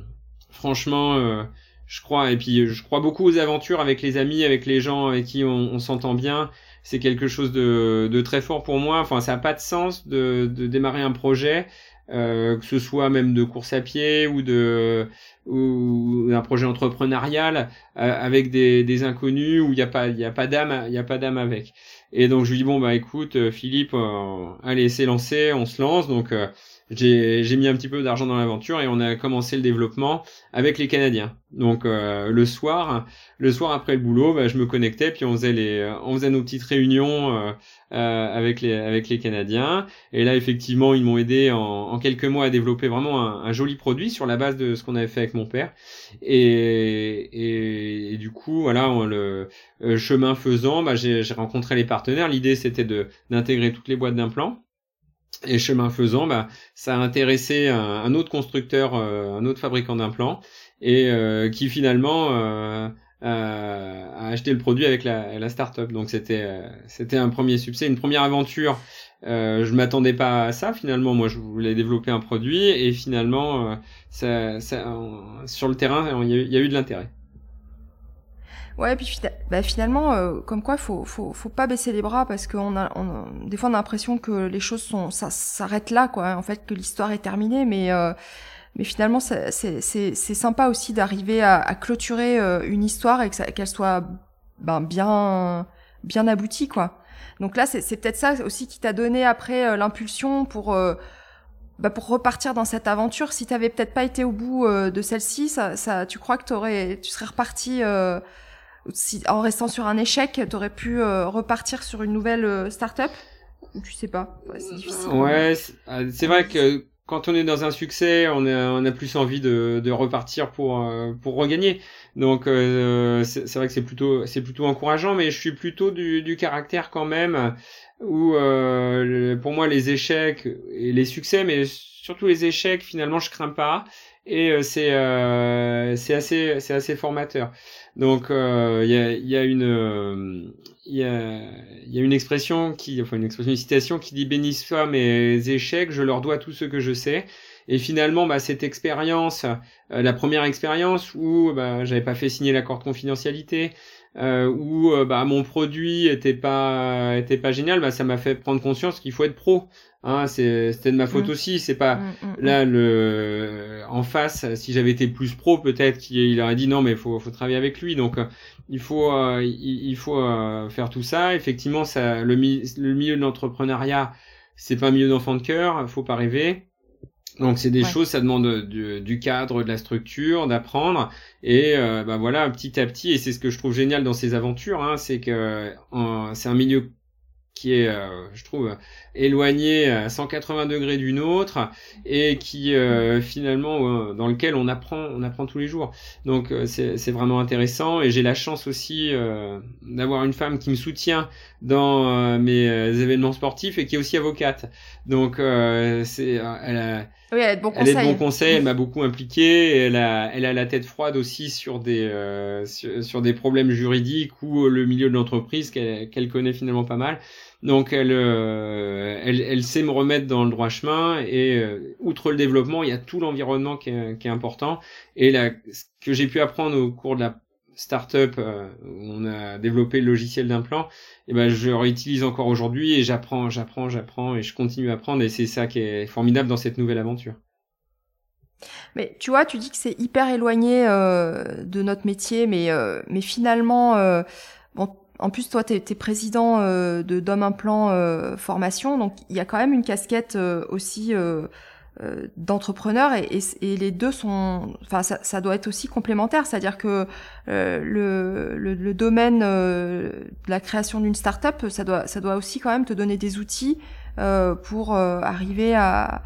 [SPEAKER 2] franchement. je crois et puis je crois beaucoup aux aventures avec les amis, avec les gens avec qui on, s'entend bien c'est quelque chose de, très fort pour moi. Enfin, ça n'a pas de sens de, de démarrer un projet que ce soit même de course à pied ou de ou d'un projet entrepreneurial avec des, inconnus où il n'y a pas il y a pas d'âme il y a pas d'âme avec. Et donc je lui dis bon bah écoute Philippe allez c'est lancé on se lance. Donc j'ai mis un petit peu d'argent dans l'aventure et on a commencé le développement avec les Canadiens. Donc euh, le soir, le soir après le boulot, bah, je me connectais puis on faisait les, on faisait nos petites réunions euh, euh, avec les avec les Canadiens. Et là effectivement ils m'ont aidé en, en, quelques mois à développer vraiment un, joli produit sur la base de ce qu'on avait fait avec mon père. Et, et, du coup voilà le chemin faisant, bah, j'ai rencontré les partenaires. L'idée c'était de d'intégrer toutes les boîtes d'implants. Et chemin faisant, bah, ça a intéressé un, autre constructeur, euh, un autre fabricant d'implants, et euh, qui finalement euh, a acheté le produit avec la, la start-up. Donc c'était c'était un premier succès, une première aventure. je m'attendais pas à ça finalement. Moi, je voulais développer un produit, et finalement, ça, ça, sur le terrain, il y a eu de l'intérêt.
[SPEAKER 1] Ouais, puis bah, finalement, euh, comme quoi, faut, faut, faut pas baisser les bras parce qu'on a, on, des fois, on a l'impression que les choses sont, ça s'arrête là, quoi. En fait, que l'histoire est terminée, mais euh, mais finalement, c'est sympa aussi d'arriver à, à, clôturer euh, une histoire et qu'elle soit ben, bien bien aboutie, quoi. Donc là, c'est peut-être ça aussi qui t'a donné après l'impulsion pour bah pour repartir dans cette aventure. Si t'avais peut-être pas été au bout de celle-ci, ça, ça, tu crois que t'aurais, tu serais reparti en restant sur un échec, tu aurais pu euh, repartir sur une nouvelle euh, start-up? Tu sais pas
[SPEAKER 2] Ouais, c'est difficile. Ouais, ah, c'est vrai que quand on est dans un succès, on a, plus envie de, repartir pour, euh, regagner. Donc c'est vrai que c'est plutôt, c'est plutôt encourageant, mais je suis plutôt du, du caractère quand même où pour moi les échecs et les succès, mais surtout les échecs, finalement je crains pas et c'est c'est assez c'est assez formateur. Donc il y, a, une expression qui enfin une expression une citation qui dit bénis soit mes échecs, je leur dois tout ce que je sais. Et finalement, bah, cette expérience, euh, la première expérience où bah, j'avais pas fait signer l'accord de confidentialité, euh, où euh, bah, mon produit était pas était génial, bah, ça m'a fait prendre conscience qu'il faut être pro. Hein, c'était de ma faute mm. aussi. C'est pas mm, mm, là le en face. Si j'avais été plus pro, peut-être qu'il aurait dit non, mais faut faut travailler avec lui. Donc euh, il faut euh, il, il, faut faire tout ça. Effectivement, ça le, le milieu de l'entrepreneuriat, c'est pas un milieu d'enfant de cœur. Faut pas rêver. Donc c'est des choses, ça demande du, du, cadre, de la structure, d'apprendre. Et euh, bah voilà, petit à petit, et c'est ce que je trouve génial dans ces aventures, hein, c'est que c'est un milieu qui est, euh, je trouve, éloigné à 180 degrés d'une autre et qui euh, finalement dans lequel on apprend, on apprend tous les jours. Donc c'est vraiment intéressant et j'ai la chance aussi d'avoir une femme qui me soutient dans mes événements sportifs et qui est aussi avocate. Donc c'est, elle a
[SPEAKER 1] oui, elle
[SPEAKER 2] est de bons conseils. Elle est de bons conseils, elle m'a beaucoup impliqué. Elle a, elle a la tête froide aussi sur des, euh, sur, des problèmes juridiques ou euh, le milieu de l'entreprise qu'elle connaît finalement pas mal. Donc elle, euh, elle, elle, sait me remettre dans le droit chemin et outre le développement, il y a tout l'environnement qui est, qui est important. Et là, ce que j'ai pu apprendre au cours de la startup euh, où on a développé le logiciel d'implant, et ben je réutilise encore aujourd'hui et j'apprends, j'apprends, j'apprends et je continue à apprendre et c'est ça qui est formidable dans cette nouvelle aventure.
[SPEAKER 1] Mais tu vois, tu dis que c'est hyper éloigné euh, de notre métier, mais euh, mais finalement, euh, bon, en plus toi, tu es, président euh, de Dom Implant Formation, donc il y a quand même une casquette aussi euh, d'entrepreneurs et, et, les deux sont enfin ça, doit être aussi complémentaire. C'est à dire que euh, le, domaine euh, de la création d'une start-up ça doit ça doit aussi quand même te donner des outils euh, pour arriver à,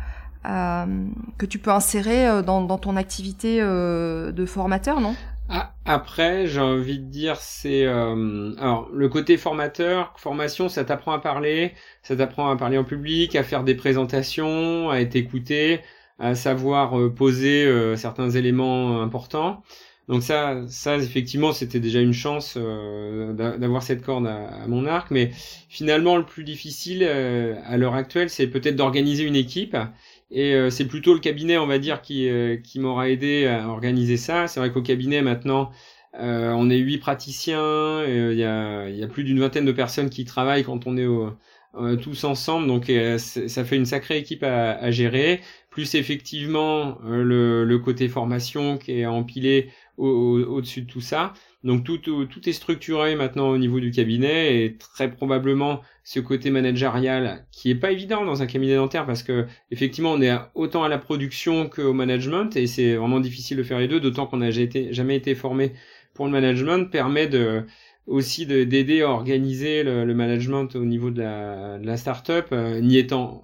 [SPEAKER 1] que tu peux insérer dans ton activité de formateur non?
[SPEAKER 2] Ah, après, j'ai envie de dire, c'est euh, alors le côté formateur, formation, ça t'apprend à parler, ça t'apprend à parler en public, à faire des présentations, à être écouté, à savoir euh, poser euh, certains éléments importants. Donc ça, ça effectivement, c'était déjà une chance d'avoir cette corde à, mon arc. Mais finalement, le plus difficile à l'heure actuelle, c'est peut-être d'organiser une équipe et euh, c'est plutôt le cabinet, on va dire, qui, euh, qui m'aura aidé à organiser ça. C'est vrai qu'au cabinet, maintenant, euh, on est huit praticiens. Il y a, y, a, plus d'une vingtaine de personnes qui travaillent quand on est au, tous ensemble, donc ça fait une sacrée équipe à, à gérer. Plus effectivement le, le, côté formation qui est empilé au-dessus de tout ça. Donc tout, tout, est structuré maintenant au niveau du cabinet et très probablement ce côté managérial qui est pas évident dans un cabinet dentaire parce que effectivement on est autant à la production qu'au management et c'est vraiment difficile de faire les deux d'autant qu'on n'a jamais été formé pour le management permet de aussi d'aider à organiser le, management au niveau de la, de la start-up euh, n'y étant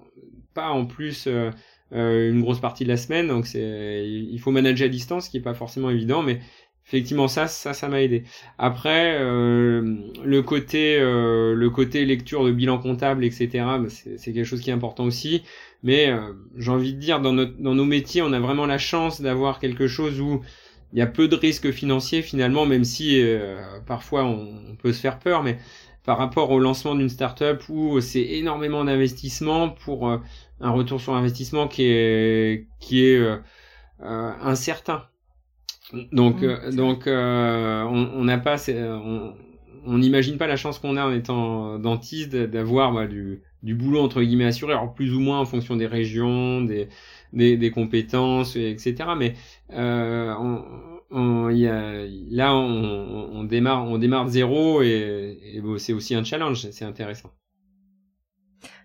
[SPEAKER 2] pas en plus euh, euh, une grosse partie de la semaine. Donc c'est il faut manager à distance ce qui est pas forcément évident mais effectivement ça ça ça m'a aidé. Après euh, le côté euh, le côté lecture de bilan comptable etc bah, c'est quelque chose qui est important aussi. Mais euh, j'ai envie de dire dans notre dans nos métiers on a vraiment la chance d'avoir quelque chose où il y a peu de risques financiers finalement même si parfois on, peut se faire peur. Mais par rapport au lancement d'une startup où c'est énormément d'investissement pour un retour sur investissement qui est qui est incertain donc, euh, donc euh, on n'a pas, on n'imagine pas la chance qu'on a en étant dentiste d'avoir bah, du, du boulot entre guillemets assuré, alors plus ou moins en fonction des régions, des, des, des compétences, etc. Mais euh, on, on, y a, là, on, on, démarre, on démarre de zéro et, et bon, c'est aussi un challenge, c'est intéressant.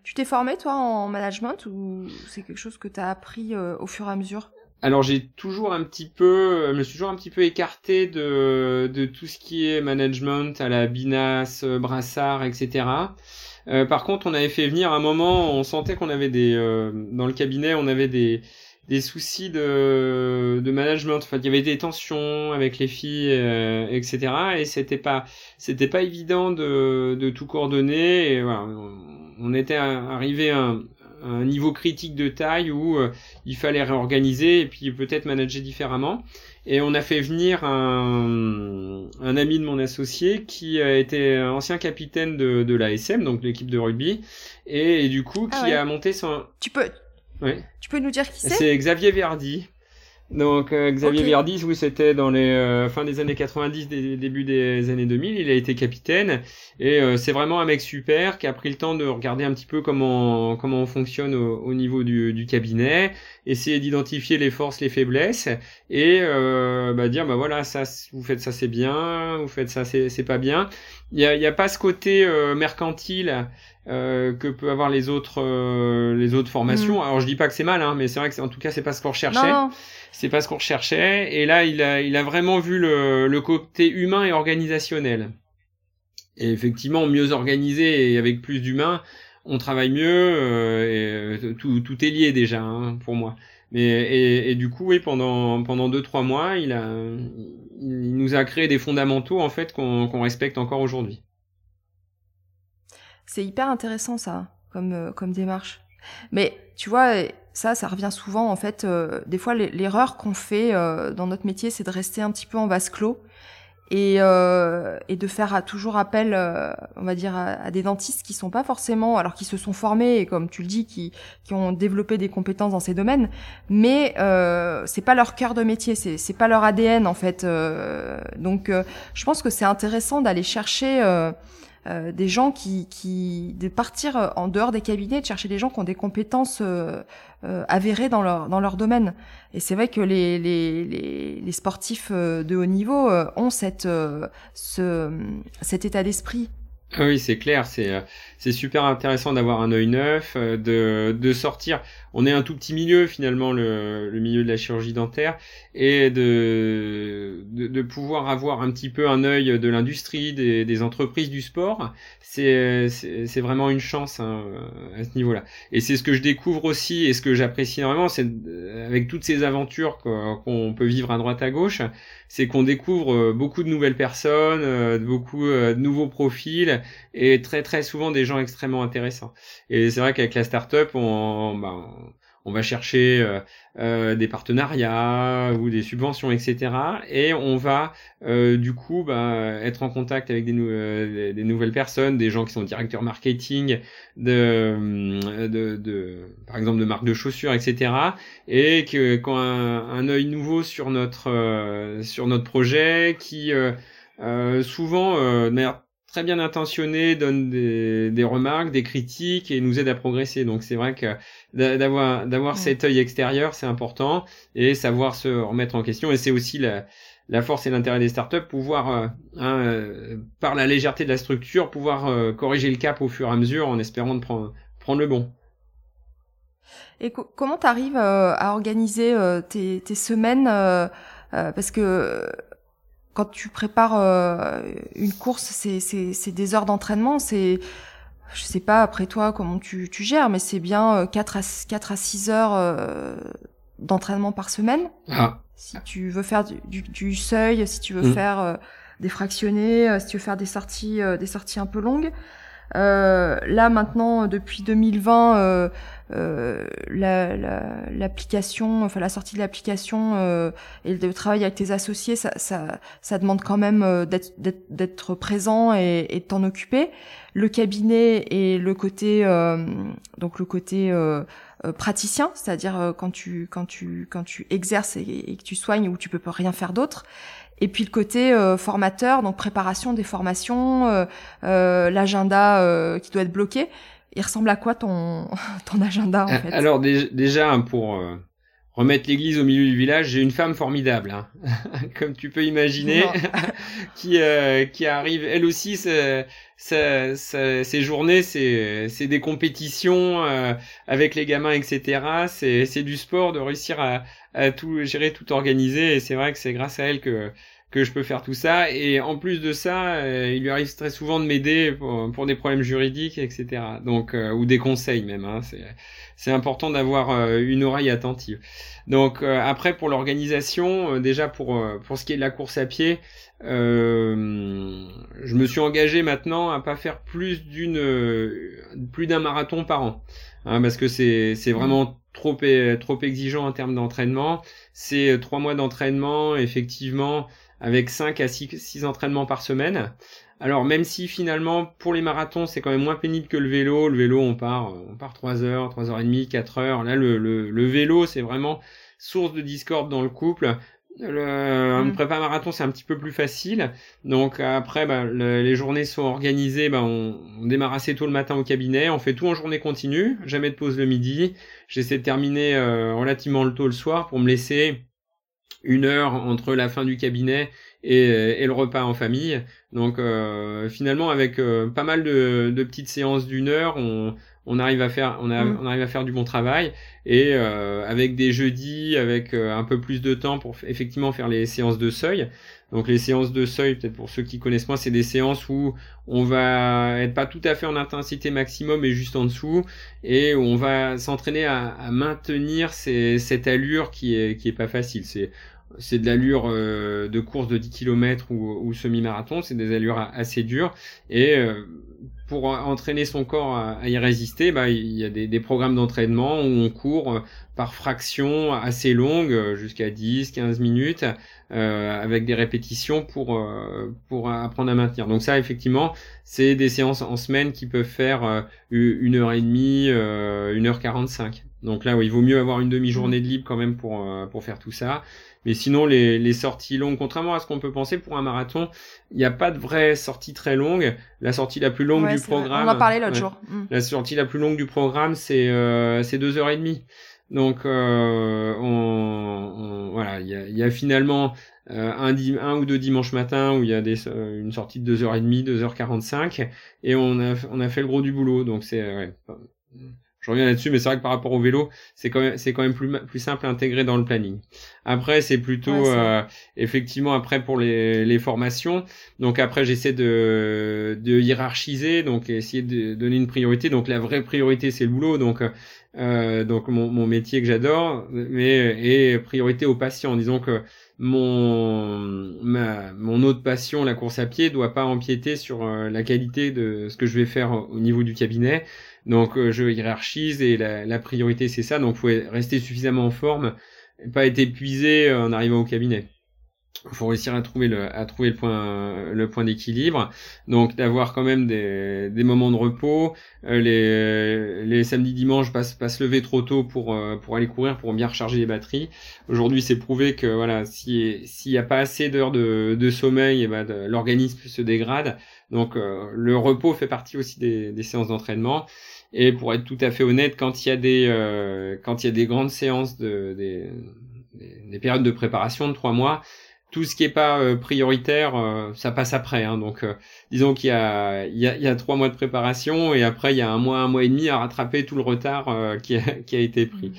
[SPEAKER 1] Tu t'es formé toi en management ou c'est quelque chose que tu as appris euh, au fur et à mesure?
[SPEAKER 2] Alors j'ai toujours un petit peu, je me suis toujours un petit peu écarté de, de tout ce qui est management à la Binas, euh, Brassard, etc. Euh, par contre, on avait fait venir un moment, on sentait qu'on avait des, euh, dans le cabinet, on avait des, des soucis de, de management. Enfin, il y avait des tensions avec les filles, etc. Et c'était pas, c'était pas évident de, de tout coordonner. Et voilà, on était arrivé à un, un niveau critique de taille où euh, il fallait réorganiser et puis peut-être manager différemment. Et on a fait venir un, un ami de mon associé qui a été ancien capitaine de, de l'ASM, donc l'équipe de rugby, et, du coup ah qui a monté son...
[SPEAKER 1] Tu peux... Tu peux nous dire qui c'est?
[SPEAKER 2] C'est Xavier Verdi. Donc euh, Xavier Verdis, oui, c'était dans les euh, fin des années 90, des, début des années 2000. Il a été capitaine et euh, c'est vraiment un mec super qui a pris le temps de regarder un petit peu comment comment on fonctionne au, niveau du, du, cabinet, essayer d'identifier les forces, les faiblesses et bah, dire bah voilà ça vous faites ça c'est bien, vous faites ça c'est pas bien. Il y a, y a pas ce côté mercantile euh, que peut avoir les autres euh, les autres formations. Mm. Alors je dis pas que c'est mal, hein, mais c'est vrai que en tout cas c'est pas ce qu'on recherchait. C'est pas ce qu'on recherchait. Et là il a il a vraiment vu le, le côté humain et organisationnel. Et effectivement mieux organisé et avec plus d'humains, on travaille mieux. Euh, et tout tout est lié déjà hein, pour moi. Mais et, et, du coup oui pendant pendant deux trois mois il a il nous a créé des fondamentaux en fait qu'on respecte encore aujourd'hui.
[SPEAKER 1] C'est hyper intéressant ça, comme, euh, comme démarche. Mais tu vois, ça, ça revient souvent en fait. Euh, des fois, l'erreur qu'on fait euh, dans notre métier, c'est de rester un petit peu en vase clos et, et de faire toujours appel, on va dire, à, des dentistes qui sont pas forcément, alors qui se sont formés et comme tu le dis, qui, qui ont développé des compétences dans ces domaines, mais c'est pas leur cœur de métier, c'est c'est pas leur ADN en fait. donc, je pense que c'est intéressant d'aller chercher euh, des gens qui, qui de partir euh, en dehors des cabinets, de chercher des gens qui ont des compétences euh, avérées dans leur dans leur domaine. Et c'est vrai que les, les, les, les, sportifs de haut niveau ont cette ce, cet état d'esprit
[SPEAKER 2] oui, c'est clair, c'est euh, c'est super intéressant d'avoir un œil neuf, euh, de de sortir. On est un tout petit milieu finalement le, le milieu de la chirurgie dentaire et de, de, de pouvoir avoir un petit peu un œil de l'industrie, des, des entreprises du sport, c'est c'est vraiment une chance hein, à ce niveau-là. Et c'est ce que je découvre aussi et ce que j'apprécie énormément, c'est euh, avec toutes ces aventures qu'on peut vivre à droite à gauche, c'est qu'on découvre euh, beaucoup de nouvelles personnes, euh, beaucoup euh, de nouveaux profils et très très souvent des gens extrêmement intéressants. Et c'est vrai qu'avec la startup, on, ben, on va chercher euh, euh, des partenariats ou des subventions, etc. Et on va euh, du coup bah, être en contact avec des, nouvelles personnes, des gens qui sont directeurs marketing, de, par exemple de marques de chaussures, etc. Et que quand un, un œil nouveau sur notre sur notre projet, qui souvent très bien intentionnés, donnent des, des, remarques, des critiques et nous aident à progresser. Donc c'est vrai que d'avoir d'avoir cet œil extérieur, c'est important et savoir se remettre en question. Et c'est aussi la, la force et l'intérêt des startups, pouvoir, euh, hein, euh, par la légèreté de la structure, pouvoir euh, corriger le cap au fur et à mesure en espérant de prendre, prendre le bon.
[SPEAKER 1] Et comment tu arrives à organiser tes, tes, semaines Parce que quand tu prépares une course, c'est des heures d'entraînement, c'est je sais pas après toi comment tu, tu gères, mais c'est bien 4 à, 4 à 6 heures d'entraînement par semaine. Ah. Si tu veux faire du, du, seuil, si tu veux mm. faire euh, des fractionnés, euh, si tu veux faire des sorties, euh, des sorties un peu longues. Là maintenant, depuis 2020, l'application, la, enfin la sortie de l'application et le travail avec tes associés, ça, ça, ça demande quand même d'être présent et, et de t'en occuper. Le cabinet et le côté, donc le côté euh, praticien, c'est-à-dire euh, quand tu quand tu quand tu exerces et, que tu soignes ou tu peux rien faire d'autre. Et puis le côté euh, formateur, donc préparation des formations, l'agenda qui doit être bloqué. Il ressemble à quoi ton ton agenda en fait?
[SPEAKER 2] Alors déjà pour remettre l'église au milieu du village, j'ai une femme formidable, hein. comme tu peux imaginer, qui qui arrive elle aussi ça, ça, ces journées, c'est, c'est des compétitions euh, avec les gamins, etc. C'est, c'est du sport de réussir à, à tout gérer, tout organiser. Et c'est vrai que c'est grâce à elle que que je peux faire tout ça. Et en plus de ça, euh, il lui arrive très souvent de m'aider pour, des problèmes juridiques, etc. Donc euh, ou des conseils même. Hein. C'est, important d'avoir une oreille attentive. Donc après pour l'organisation, déjà pour pour ce qui est de la course à pied. Euh, je me suis engagé maintenant à pas faire plus d'une plus d'un marathon par an, hein, parce que c'est c'est vraiment trop trop exigeant en termes d'entraînement. C'est trois mois d'entraînement effectivement avec cinq à six, six entraînements par semaine. Alors même si finalement pour les marathons c'est quand même moins pénible que le vélo, le vélo on part on part trois heures, trois heures et demie, quatre heures. Là le, le, le vélo c'est vraiment source de discorde dans le couple. Le, mm. prépa marathon c'est un petit peu plus facile. Donc après, bah, les journées sont organisées. Bah, on, on, démarre assez tôt le matin au cabinet. On fait tout en journée continue. Jamais de pause le midi. J'essaie de terminer euh, relativement le tôt le soir pour me laisser une heure entre la fin du cabinet et, et le repas en famille. Donc euh, finalement avec euh, pas mal de, de petites séances d'une heure, on, on arrive à faire on, a, mm. on, arrive à faire du bon travail et euh, avec des jeudis avec euh, un peu plus de temps pour effectivement faire les séances de seuil donc les séances de seuil peut-être pour ceux qui connaissent moins c'est des séances où on va être pas tout à fait en intensité maximum mais juste en dessous. Et où on va s'entraîner à, maintenir cette allure qui est pas facile. C'est de l'allure euh, de course de 10 km ou, semi-marathon, c'est des allures assez dures. Et euh, pour entraîner son corps à, y résister, bah, il y a des, des programmes d'entraînement où on court euh, par fractions assez longues, jusqu'à 10-15 minutes, avec des répétitions pour, pour apprendre à maintenir. Donc ça, effectivement, c'est des séances en semaine qui peuvent faire une heure et demie, une heure quarante-cinq. Donc là, oui, il vaut mieux avoir une demi-journée de libre quand même pour, pour faire tout ça. Mais sinon, les, les sorties longues, contrairement à ce qu'on peut penser pour un marathon, il n'y a pas de vraie sortie très longue. La sortie la plus longue du programme.
[SPEAKER 1] On en parlait l'autre jour.
[SPEAKER 2] Mm. La sortie la plus longue du programme, c'est euh, c'est deux heures et demie. Donc, euh, on, voilà, il y a, y a, finalement euh, un, un ou deux dimanches matin où il y a des, euh, une sortie de deux heures et demie, deux heures quarante-cinq, et on a, on a fait le gros du boulot. Donc c'est ouais, je reviens là-dessus, mais c'est vrai que par rapport au vélo, c'est quand même c'est quand même plus plus simple à intégrer dans le planning. Après, c'est plutôt euh, effectivement après pour les, les formations. Donc après, j'essaie de de hiérarchiser, donc essayer de donner une priorité. Donc la vraie priorité, c'est le boulot. Donc euh, donc mon, métier que j'adore, mais et priorité aux patients. Disons que mon ma, mon autre passion, la course à pied, doit pas empiéter sur euh, la qualité de ce que je vais faire au niveau du cabinet. Donc euh, je hiérarchise et la, priorité c'est ça. Donc faut rester suffisamment en forme, pas être épuisé en arrivant au cabinet. Faut réussir à trouver le à trouver le point le point d'équilibre. Donc d'avoir quand même des, des moments de repos euh, les les samedis dimanches pas se lever trop tôt pour euh, pour aller courir pour bien recharger les batteries. Aujourd'hui c'est prouvé que voilà si s'il y a pas assez d'heures de, sommeil eh ben l'organisme se dégrade. Donc euh, le repos fait partie aussi des, des séances d'entraînement. Et pour être tout à fait honnête quand il y a des quand il y a des grandes séances de des, des périodes de préparation de trois mois tout ce qui est pas euh, prioritaire, euh, ça passe après. Hein. donc, euh, disons qu'il y a, il y, a, il y a trois mois de préparation et après il y a un mois, un mois et demi à rattraper tout le retard qui a, qui, a, été pris. Mmh.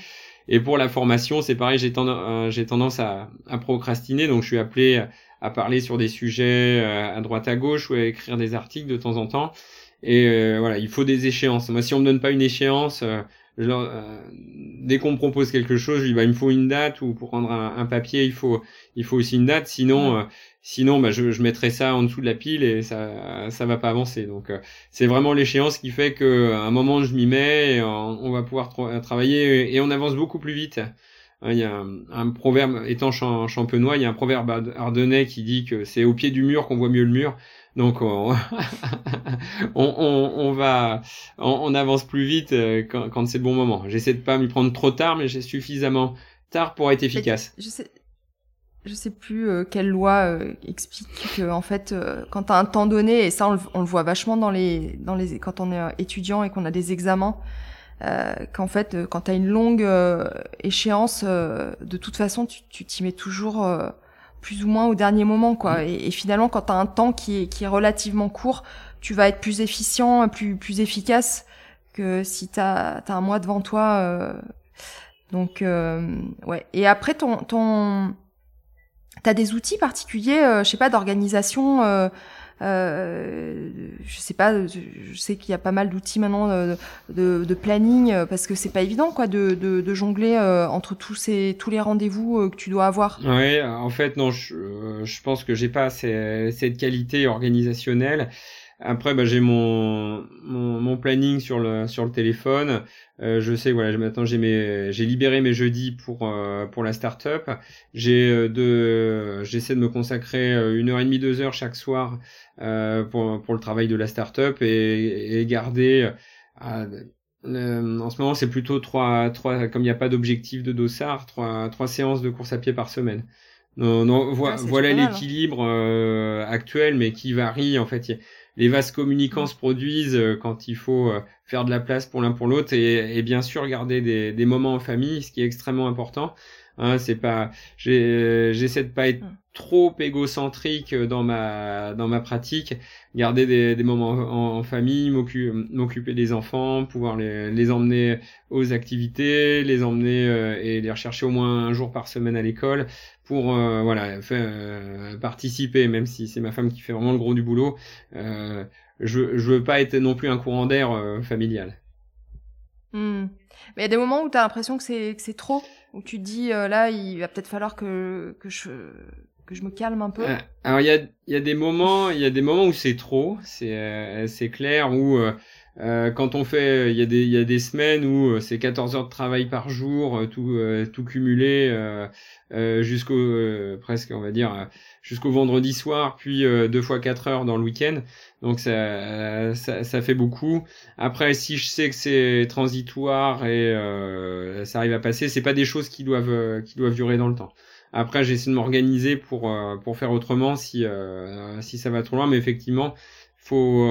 [SPEAKER 2] Et pour la formation, c'est pareil, j'ai tendance, j'ai tendance à, à, procrastiner, donc je suis appelé à parler sur des sujets à droite à gauche ou à écrire des articles de temps en temps. Et voilà, il faut des échéances. Moi, si on me donne pas une échéance, euh, dès qu'on me propose quelque chose, je dis bah il me faut une date ou pour rendre un, papier il faut il faut aussi une date. Sinon euh, sinon bah je, je mettrai ça en dessous de la pile et ça ça va pas avancer. Donc euh, c'est vraiment l'échéance qui fait que à un moment je m'y mets, et on, va pouvoir travailler et on avance beaucoup plus vite. Hein, il y a un, proverbe, étant champenois, il y a un proverbe ardennais qui dit que c'est au pied du mur qu'on voit mieux le mur. Donc on, on, on, va, on, avance plus vite euh, quand, quand c'est le bon moment. J'essaie de pas m'y prendre trop tard, mais j'ai suffisamment tard pour être efficace.
[SPEAKER 1] Je sais, je sais plus euh, quelle loi euh, explique que en fait, quand tu as un temps donné, et ça on le, on le, voit vachement dans les, dans les, quand on est étudiant et qu'on a des examens, qu'en fait, quand tu as une longue échéance, de toute façon, tu t'y mets toujours plus ou moins au dernier moment, quoi. Mm. Et, finalement, quand tu as un temps qui est, qui est relativement court, tu vas être plus efficient, plus, plus efficace que si tu as, un mois devant toi. Euh. Donc, euh, ouais. Et après, ton, ton, t'as des outils particuliers, euh, je sais pas, d'organisation euh, je sais pas, je sais qu'il y a pas mal d'outils maintenant de, de, de, planning euh, parce que c'est pas évident quoi de, de, de jongler euh, entre tous ces tous les rendez-vous que tu dois avoir.
[SPEAKER 2] Oui, en fait non, je, je pense que j'ai pas cette qualité organisationnelle. Après, bah, j'ai mon, mon, mon planning sur le sur le téléphone. Euh, je sais, voilà, maintenant j'ai mes, j'ai libéré mes jeudis pour euh, pour la start-up. J'ai euh, de, j'essaie de me consacrer une heure et demie, deux heures chaque soir pour pour le travail de la start-up et, et garder. en ce moment, c'est plutôt trois trois, comme il n'y a pas d'objectif de dossard, trois trois séances de course à pied par semaine. Non, non, ah, voilà l'équilibre actuel, mais qui varie en fait les vases communicants se produisent euh, quand il faut euh, faire de la place pour l'un pour l'autre et, et, bien sûr garder des, des, moments en famille, ce qui est extrêmement important. Hein, c'est pas, j'essaie de pas être mm. Trop égocentrique dans ma dans ma pratique, garder des, des moments en, famille, m'occuper des enfants, pouvoir les, les emmener aux activités, les emmener euh, et les rechercher au moins un jour par semaine à l'école pour euh, voilà faire, euh, participer, même si c'est ma femme qui fait vraiment le gros du boulot. je je veux pas être non plus un courant d'air familial.
[SPEAKER 1] Hmm. Mais il y a des moments où tu as l'impression que c'est que c'est trop où tu te dis euh, là il va peut-être falloir que que je que je me calme un peu. Euh,
[SPEAKER 2] alors il y a y a des moments il y a des moments où c'est trop c'est euh, c'est clair où euh, quand on fait, il y a des, il y a des semaines où c'est 14 heures de travail par jour, tout, tout cumulé euh, jusqu'au presque, on va dire, jusqu'au vendredi soir, puis deux fois 4 heures dans le week-end. Donc ça, ça, ça, fait beaucoup. Après, si je sais que c'est transitoire et euh, ça arrive à passer, c'est pas des choses qui doivent euh, qui doivent durer dans le temps. Après, j'essaie de m'organiser pour euh, pour faire autrement si euh, si ça va trop loin. Mais effectivement, faut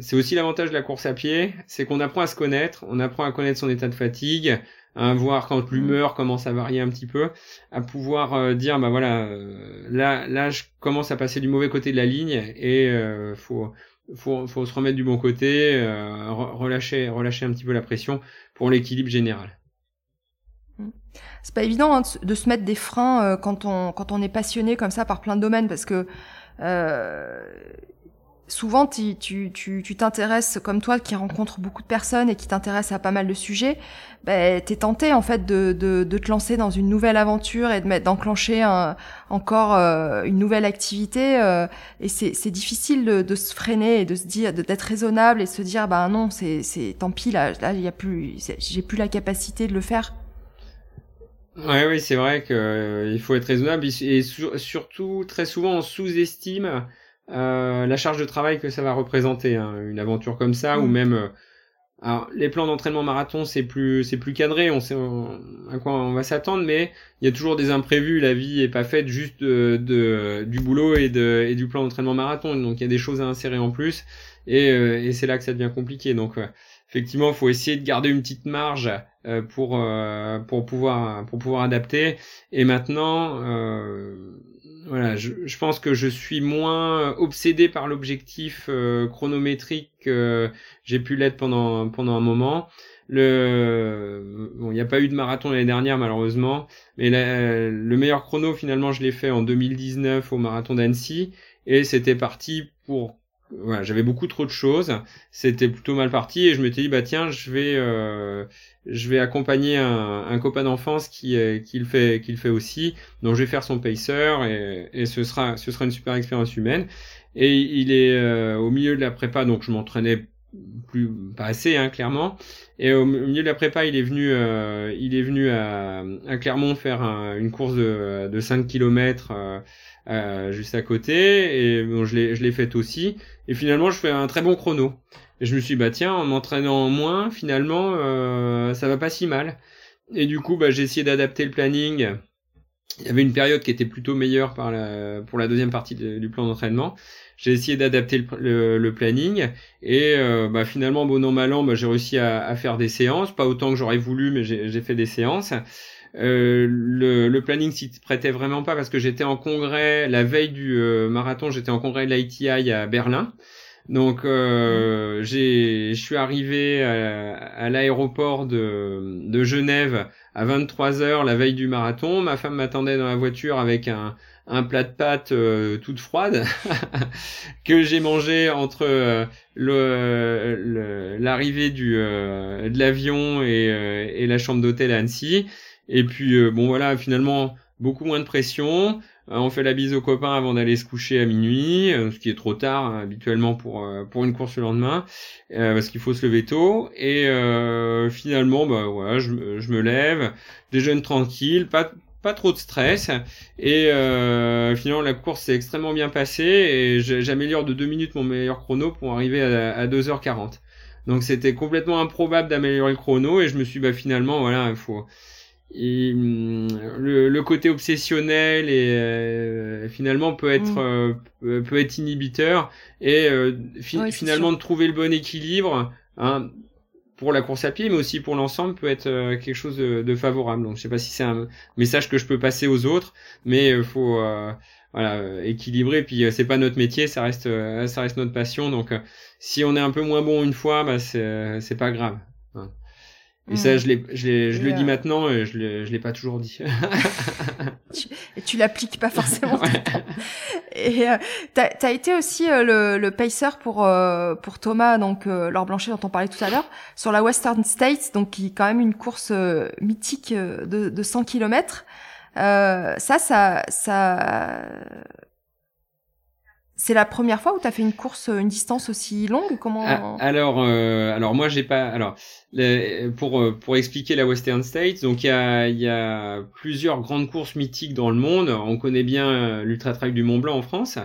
[SPEAKER 2] c'est aussi l'avantage de la course à pied, c'est qu'on apprend à se connaître, on apprend à connaître son état de fatigue, à voir quand mmh. l'humeur commence à varier un petit peu, à pouvoir euh, dire bah voilà euh, là là je commence à passer du mauvais côté de la ligne et euh, faut faut faut se remettre du bon côté, euh, relâcher relâcher un petit peu la pression pour l'équilibre général.
[SPEAKER 1] Mmh. C'est pas évident hein, de se mettre des freins quand on quand on est passionné comme ça par plein de domaines parce que souvent tu, tu, tu, t'intéresses comme toi qui rencontre beaucoup de personnes et qui t'intéresse à pas mal de sujets, ben, t'es tenté en fait de, de, de, te lancer dans une nouvelle aventure et de mettre d'enclencher encore euh, une nouvelle activité euh, et c'est, c'est difficile de, de, se freiner et de se dire d'être raisonnable et de se dire bah non c'est, c'est tant pis là là il y a plus j'ai plus la capacité de le faire.
[SPEAKER 2] Ouais, oui, c'est vrai qu'il faut être raisonnable et surtout très souvent on sous-estime la charge de travail que ça va représenter, hein, une aventure comme ça ou mm. même alors, les plans d'entraînement marathon, c'est plus, c'est plus cadré, on sait à quoi on va s'attendre, mais il y a toujours des imprévus. La vie est pas faite juste de, du boulot et, de, et du plan d'entraînement marathon. Donc, il y a des choses à insérer en plus, et, euh, et c'est là que ça devient compliqué. Donc, effectivement, faut essayer de garder une petite marge euh, pour euh, pour pouvoir pour pouvoir adapter. Et maintenant, voilà, je, pense que je suis moins obsédé par l'objectif euh, chronométrique que j'ai pu l'être pendant pendant un moment. Le il n'y a pas eu de marathon l'année dernière malheureusement, mais le meilleur chrono finalement je l'ai fait en 2019 au marathon d'Annecy et c'était parti pour voilà, j'avais beaucoup trop de choses, c'était plutôt mal parti et je m'étais dit bah tiens, je vais euh, je vais accompagner un, un copain d'enfance qui euh, qui le fait qui le fait aussi, donc je vais faire son pacer et, et ce sera ce sera une super expérience humaine. Et il est euh, au milieu de la prépa donc je m'entraînais plus pas assez hein, clairement. Et au milieu de la prépa il est venu euh, il est venu à, à Clermont faire une course de, de 5 km euh, juste à côté. Et bon, je l'ai je l'ai faite aussi. Et finalement je fais un très bon chrono. Et je me suis bah tiens en m'entraînant moins finalement euh, ça va pas si mal. Et du coup bah j'ai essayé d'adapter le planning. Il y avait une période qui était plutôt meilleure par la, pour la deuxième partie du plan d'entraînement. J'ai essayé d'adapter le, le, planning et euh, bah, finalement, bon an mal an, bah, j'ai réussi à, à, faire des séances, pas autant que j'aurais voulu, mais j'ai fait des séances. Euh, le, le, planning s'y prêtait vraiment pas parce que j'étais en congrès la veille du euh, marathon, j'étais en congrès de l'ITI à Berlin. Donc euh, j'ai, je suis arrivé à, à l'aéroport de, de Genève à 23 heures la veille du marathon. Ma femme m'attendait dans la voiture avec un, un plat de pâtes euh, toute froide que j'ai mangé entre euh, l'arrivée du euh, de l'avion et, et la chambre d'hôtel à Annecy. Et puis euh, bon voilà, finalement beaucoup moins de pression. Euh, on fait la bise aux copains avant d'aller se coucher à minuit, euh, ce qui est trop tard hein, habituellement pour pour une course le lendemain, parce qu'il faut se lever tôt. Et finalement, bah voilà, je, je me lève, déjeune tranquille, pas pas trop de stress. Et finalement la course s'est extrêmement bien passée et j'améliore de deux minutes mon meilleur chrono pour arriver à, à 2h40 donc c'était complètement improbable d'améliorer le chrono et je me suis bah finalement voilà il faut et le, le, côté obsessionnel et euh, finalement peut être mm. euh, peut être inhibiteur et euh, finalement de trouver le bon équilibre hein, pour la course à pied mais aussi pour l'ensemble peut être quelque chose de, de, favorable. Donc je sais pas si c'est un message que je peux passer aux autres mais il faut voilà équilibrer. Puis c'est pas notre métier ça reste ça reste notre passion. Donc si on est un peu moins bon une fois bah c'est pas grave. Et ça, je, l'ai, je, je le dis euh, maintenant, et je ne l'ai pas toujours dit.
[SPEAKER 1] tu, et tu l'appliques pas forcément. Et euh, tu as, été aussi euh, le, le pacer pour euh, pour Thomas, donc euh, Laure Blanchet dont on parlait tout à l'heure, sur la Western States, donc qui est quand même une course mythique de, de 100 km. ça, ça, ça c'est la première fois où tu as fait une course, une distance aussi longue? Comment
[SPEAKER 2] ah, Alors, euh, alors moi j'ai pas. Alors, pour euh, pour expliquer la Western States, donc il y a y a plusieurs grandes courses mythiques dans le monde. On connaît bien euh, l'Ultra Trail du Mont Blanc en France.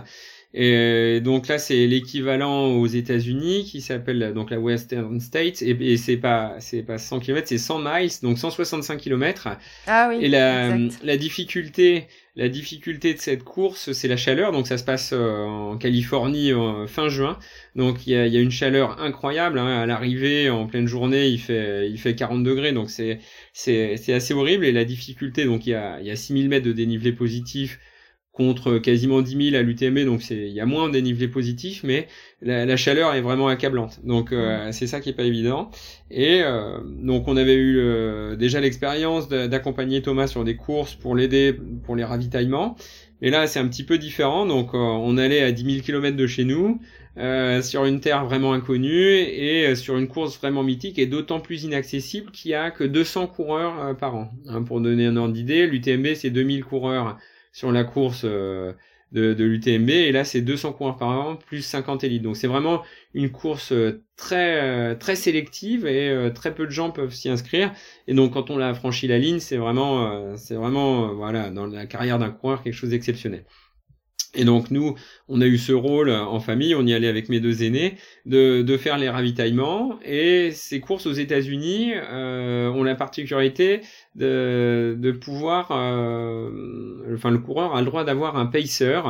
[SPEAKER 2] Et donc là, c'est l'équivalent aux États-Unis qui s'appelle donc la Western States et, et c'est pas c'est pas 100 km, c'est 100 miles, donc 165 km.
[SPEAKER 1] Ah oui.
[SPEAKER 2] Et la la difficulté la difficulté de cette course, c'est la chaleur. Donc ça se passe euh, en Californie fin juin. Donc il y a, y a, une chaleur incroyable. Hein. À l'arrivée, en pleine journée, il fait il fait 40 degrés. Donc c'est c'est c'est assez horrible. Et la difficulté, donc il y a il y a 6000 mètres de dénivelé positif contre quasiment 10 000 à l'UTMB, donc c'est il y a moins de dénivelé positif, mais la, la, chaleur est vraiment accablante. Donc euh, c'est ça qui est pas évident. Et euh, donc on avait eu euh, déjà l'expérience d'accompagner Thomas sur des courses pour l'aider pour les ravitaillements. Et là c'est un petit peu différent. Donc on allait à 10 000 km de chez nous. sur une terre vraiment inconnue et sur une course vraiment mythique et d'autant plus inaccessible qu'il y a que 200 coureurs par an. Hein, pour donner un ordre d'idée, l'UTMB c'est 2000 coureurs sur la course euh, de, de l'UTMB. Et là, c'est 200 coureurs par an plus 50 élites. Donc c'est vraiment une course très très sélective et très peu de gens peuvent s'y inscrire. Et donc quand on a franchi la ligne, c'est vraiment c'est vraiment voilà dans la carrière d'un coureur quelque chose d'exceptionnel. Et donc nous, on a eu ce rôle en famille, on y allait avec mes deux aînés, de, de faire les ravitaillements. Et ces courses aux États-Unis euh, ont la particularité de, de pouvoir, euh, enfin le coureur a le droit d'avoir un pacer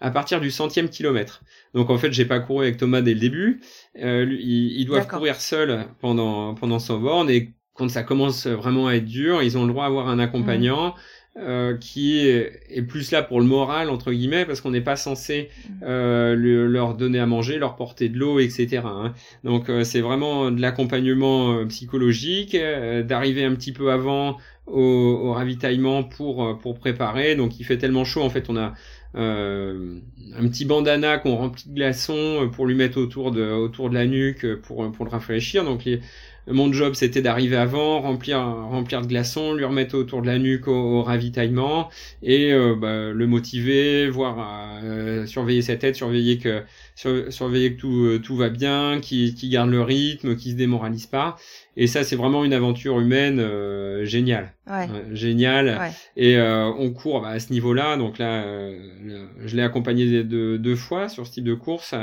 [SPEAKER 2] à partir du centième kilomètre. Donc en fait, j'ai pas couru avec Thomas dès le début. Euh, ils, ils, doivent courir seuls pendant pendant 100 bornes et quand ça commence vraiment à être dur, ils ont le droit d'avoir un accompagnant. Mmh. Euh, qui est, plus là pour le moral entre guillemets parce qu'on n'est pas censé mm. euh, leur donner à manger, leur porter de l'eau, etc. Hein. Donc euh, c'est vraiment de l'accompagnement euh, psychologique, d'arriver un petit peu avant au, au, ravitaillement pour pour préparer. Donc il fait tellement chaud en fait on a un petit bandana qu'on remplit de glaçons pour lui mettre autour de autour de la nuque pour pour le rafraîchir. Donc les, mon job, c'était d'arriver avant, remplir, remplir de glaçons, lui remettre autour de la nuque au, ravitaillement et euh, bah, le motiver, voir, euh, surveiller sa tête, surveiller que, surveiller que tout, euh, tout va bien, qu'il garde le rythme, qu'il se démoralise pas. Et ça, c'est vraiment une aventure humaine géniale,
[SPEAKER 1] ouais.
[SPEAKER 2] géniale. Et on court bah, à ce niveau-là. Donc là, je l'ai accompagné deux, deux fois sur ce type de course.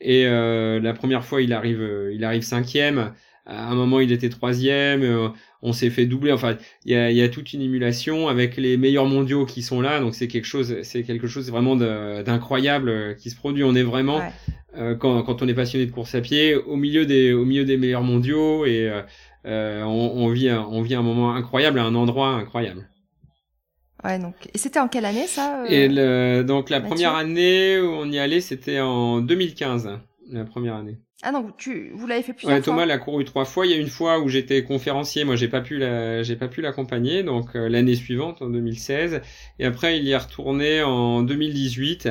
[SPEAKER 2] Et la première fois, il arrive, il arrive cinquième à un moment il était troisième, euh, on s'est fait doubler. Enfin, il y a, y a, toute une émulation avec les meilleurs mondiaux qui sont là, donc c'est quelque chose, c'est quelque chose vraiment d'incroyable euh, qui se produit. On est vraiment euh, quand, quand, on est passionné de course à pied au milieu des au milieu des meilleurs mondiaux et euh, on, on, vit on vit un moment incroyable à un endroit incroyable.
[SPEAKER 1] Ouais, donc et c'était en quelle année ça
[SPEAKER 2] Et le, donc la première année où on y allait, c'était en 2015, la première année.
[SPEAKER 1] Ah non, tu, vous l'avez fait plusieurs
[SPEAKER 2] ouais, Thomas l'a couru trois fois. Il y a une fois où j'étais conférencier, moi j'ai pas pu la, j'ai pas pu l'accompagner, donc euh, l'année suivante en 2016. Et après il y est retourné en 2018.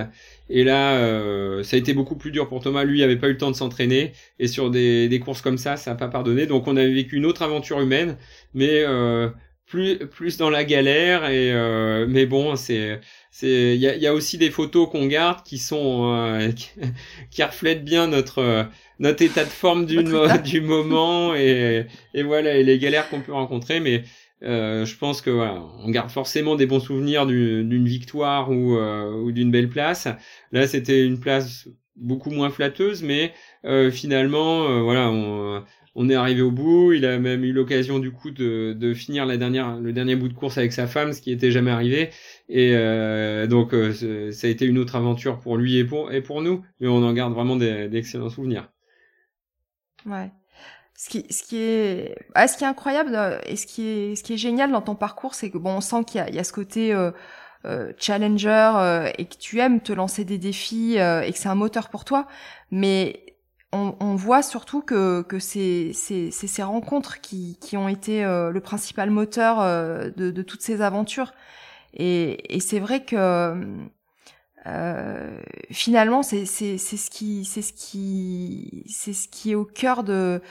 [SPEAKER 2] Et là, euh, ça a été beaucoup plus dur pour Thomas. Lui, il avait pas eu le temps de s'entraîner. Et sur des, des courses comme ça, ça a pas pardonné. Donc on avait vécu une autre aventure humaine, mais euh, plus plus dans la galère. Et euh, mais bon, c'est c'est il y a, y a, aussi des photos qu'on garde qui sont euh, qui, reflètent bien notre notre état de forme du, du moment et, et voilà et les galères qu'on peut rencontrer mais euh, je pense que voilà, on garde forcément des bons souvenirs d'une victoire ou, euh, ou d'une belle place. Là, c'était une place beaucoup moins flatteuse, mais euh, finalement, euh, voilà, on, on, est arrivé au bout. Il a même eu l'occasion du coup de, de finir la dernière, le dernier bout de course avec sa femme, ce qui était jamais arrivé. Et euh, donc, ça a été une autre aventure pour lui et pour et pour nous, mais on en garde vraiment d'excellents souvenirs.
[SPEAKER 1] Ouais. Ce qui, ce qui est, ah, ce qui est incroyable euh, et ce qui est, ce qui est génial dans ton parcours, c'est que bon, on sent qu'il y a, il y a ce côté euh, euh, challenger euh, et que tu aimes te lancer des défis euh, et que c'est un moteur pour toi. Mais on, on voit surtout que, que c'est, ces rencontres qui, qui ont été le principal moteur de, de toutes ces aventures. Et, c'est vrai que euh, finalement, c'est ce qui c'est ce qui c'est ce qui est au cœur de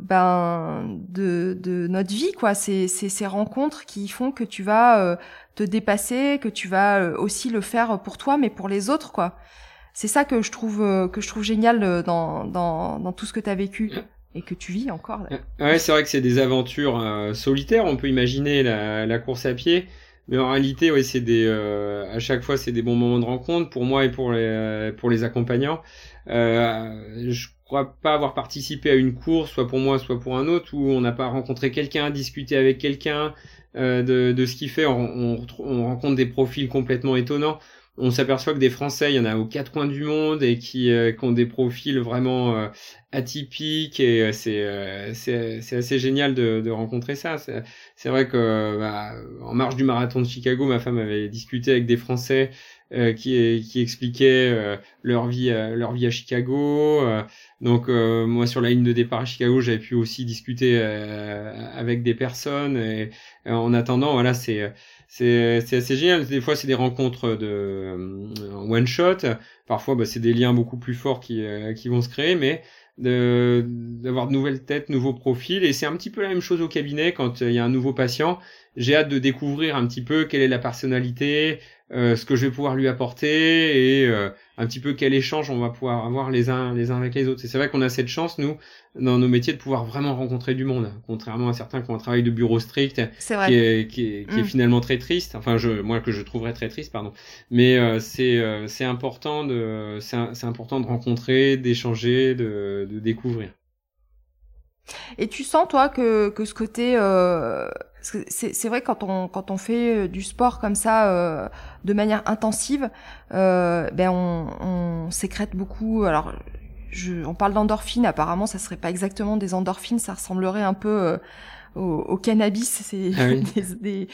[SPEAKER 1] ben de de notre vie quoi. C'est ces rencontres qui font que tu vas euh, te dépasser, que tu vas euh, aussi le faire pour toi, mais pour les autres quoi. C'est ça que je trouve que je trouve génial dans dans dans tout ce que tu as vécu et que tu vis encore.
[SPEAKER 2] Ouais, c'est vrai que c'est des aventures solitaires. On peut imaginer la course à pied. Mais en réalité, oui, c'est des, euh, à chaque fois, c'est des bons moments de rencontre pour moi et pour les, pour les accompagnants. Euh, je crois pas avoir participé à une course, soit pour moi, soit pour un autre, où on n'a pas rencontré quelqu'un, discuté avec quelqu'un euh, de, de ce qu'il fait. On, on, on, rencontre des profils complètement étonnants on s'aperçoit que des Français, il y en a aux quatre coins du monde et qui, euh, qui ont des profils vraiment euh, atypiques et euh, c'est c'est assez génial de, de rencontrer ça. C'est vrai que bah, en marge du marathon de Chicago, ma femme avait discuté avec des Français qui qui expliquaient leur vie leur vie à Chicago. donc moi sur la ligne de départ à Chicago, j'avais pu aussi discuter avec des personnes et en attendant voilà c'est c'est assez génial. Des fois, c'est des rencontres de euh, one shot. Parfois, bah, c'est des liens beaucoup plus forts qui, euh, qui vont se créer, mais d'avoir de, nouvelles têtes, nouveaux profils. Et c'est un petit peu la même chose au cabinet quand il y a un nouveau patient. J'ai hâte de découvrir un petit peu quelle est la personnalité, euh, ce que je vais pouvoir lui apporter et euh, un petit peu quel échange on va pouvoir avoir les uns les uns avec les autres. Et c'est vrai qu'on a cette chance nous dans nos métiers de pouvoir vraiment rencontrer du monde, contrairement à certains qui ont un travail de bureau strict qui est qui est, qui est mm. finalement très triste. Enfin je moi que je trouverais très triste pardon. Mais euh, c'est euh, c'est important de c'est important de rencontrer, d'échanger, de, de découvrir.
[SPEAKER 1] Et tu sens toi que que ce côté euh c'est vrai quand on quand on fait euh, du sport comme ça euh, de manière intensive, euh, ben on, on, sécrète beaucoup. Alors, je, on parle d'endorphines. Apparemment, ça serait pas exactement des endorphines. Ça ressemblerait un peu euh, au, au, cannabis. C'est ah des, des,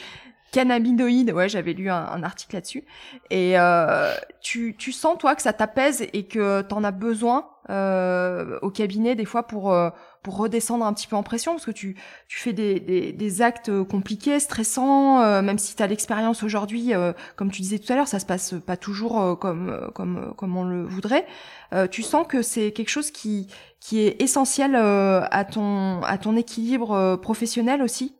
[SPEAKER 1] cannabinoïdes. Ouais, j'avais lu un, un article là-dessus. Et euh, tu, tu sens toi que ça t'apaise et que t'en as besoin au cabinet des fois pour pour redescendre un petit peu en pression parce que tu fais des actes compliqués, stressants, euh, même si tu as l'expérience aujourd'hui euh, comme tu disais tout à l'heure, ça se passe pas toujours euh, comme on le voudrait. tu sens que c'est quelque chose qui est essentiel à ton équilibre professionnel aussi?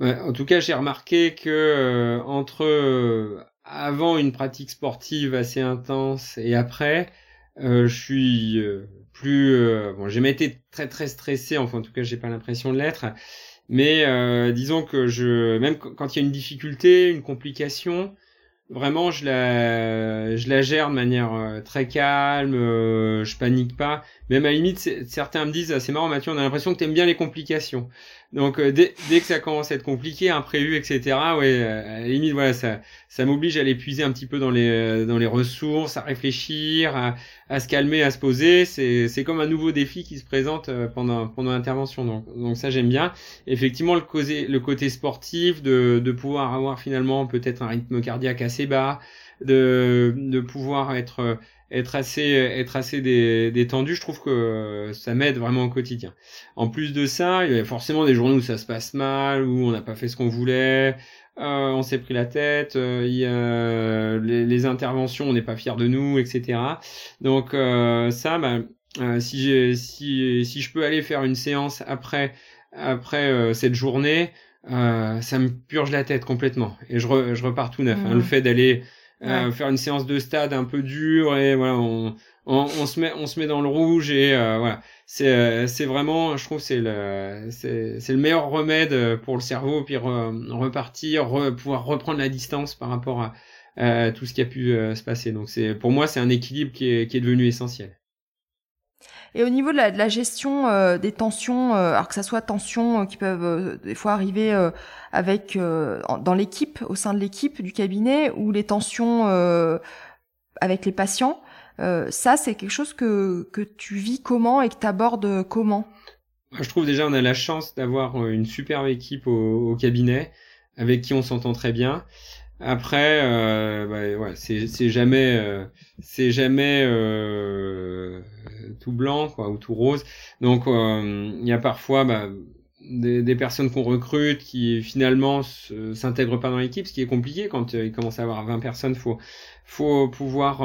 [SPEAKER 2] En tout cas, j'ai remarqué que entre avant une pratique sportive assez intense et après, je suis plus euh, bon j'ai jamais été très très stressé enfin en tout cas j'ai pas l'impression de l'être. Mais euh, disons que je même quand il y a une difficulté une complication vraiment je la je la gère de manière euh, très calme je panique pas. Même à la limite certains me disent ah, c'est marrant Mathieu on a l'impression que tu aimes bien les complications donc euh, dès, dès, que ça commence à être compliqué, imprévu, etc. Ouais, euh, à limite, voilà, ça, ça m'oblige à l'épuiser un petit peu dans les euh, dans les ressources, à réfléchir, à, à se calmer, à se poser. C'est c'est comme un nouveau défi qui se présente pendant pendant l'intervention. Donc donc ça j'aime bien. Effectivement, le côté le côté sportif, de de pouvoir avoir finalement peut-être un rythme cardiaque assez bas, de de pouvoir être être assez être assez détendu je trouve que ça m'aide vraiment au quotidien en plus de ça il y a forcément des journées où ça se passe mal où on n'a pas fait ce qu'on voulait euh, on s'est pris la tête euh, il y a les, interventions on n'est pas fier de nous etc donc euh, ça bah, si j'ai si si je peux aller faire une séance après après cette journée ça me purge la tête complètement et je, je repars tout neuf hein. le mmh. fait d'aller euh, faire une séance de stade un peu dure et voilà on, on, on, se met on se met dans le rouge et euh, voilà. C'est euh, c'est vraiment je trouve c'est le c'est c'est le meilleur remède pour le cerveau puis repartir pouvoir reprendre la distance par rapport à tout ce qui a pu se passer. Donc c'est pour moi c'est un équilibre qui est qui est devenu essentiel
[SPEAKER 1] et au niveau de la, gestion euh, des tensions, euh, alors que ça soit tensions euh, qui peuvent des fois arriver avec dans l'équipe, au sein de l'équipe du cabinet, ou les tensions avec les patients, ça c'est quelque chose que, que tu vis comment et que tu abordes comment?
[SPEAKER 2] Je trouve déjà on a la chance d'avoir une superbe équipe au cabinet avec qui on s'entend très bien. Après, euh, bah, ouais, c'est jamais, euh, c'est jamais euh, tout blanc quoi, ou tout rose. Donc, euh, il y a parfois bah, des, des, personnes qu'on recrute qui finalement s'intègrent pas dans l'équipe, ce qui est compliqué quand il commence à avoir 20 personnes. Faut, faut pouvoir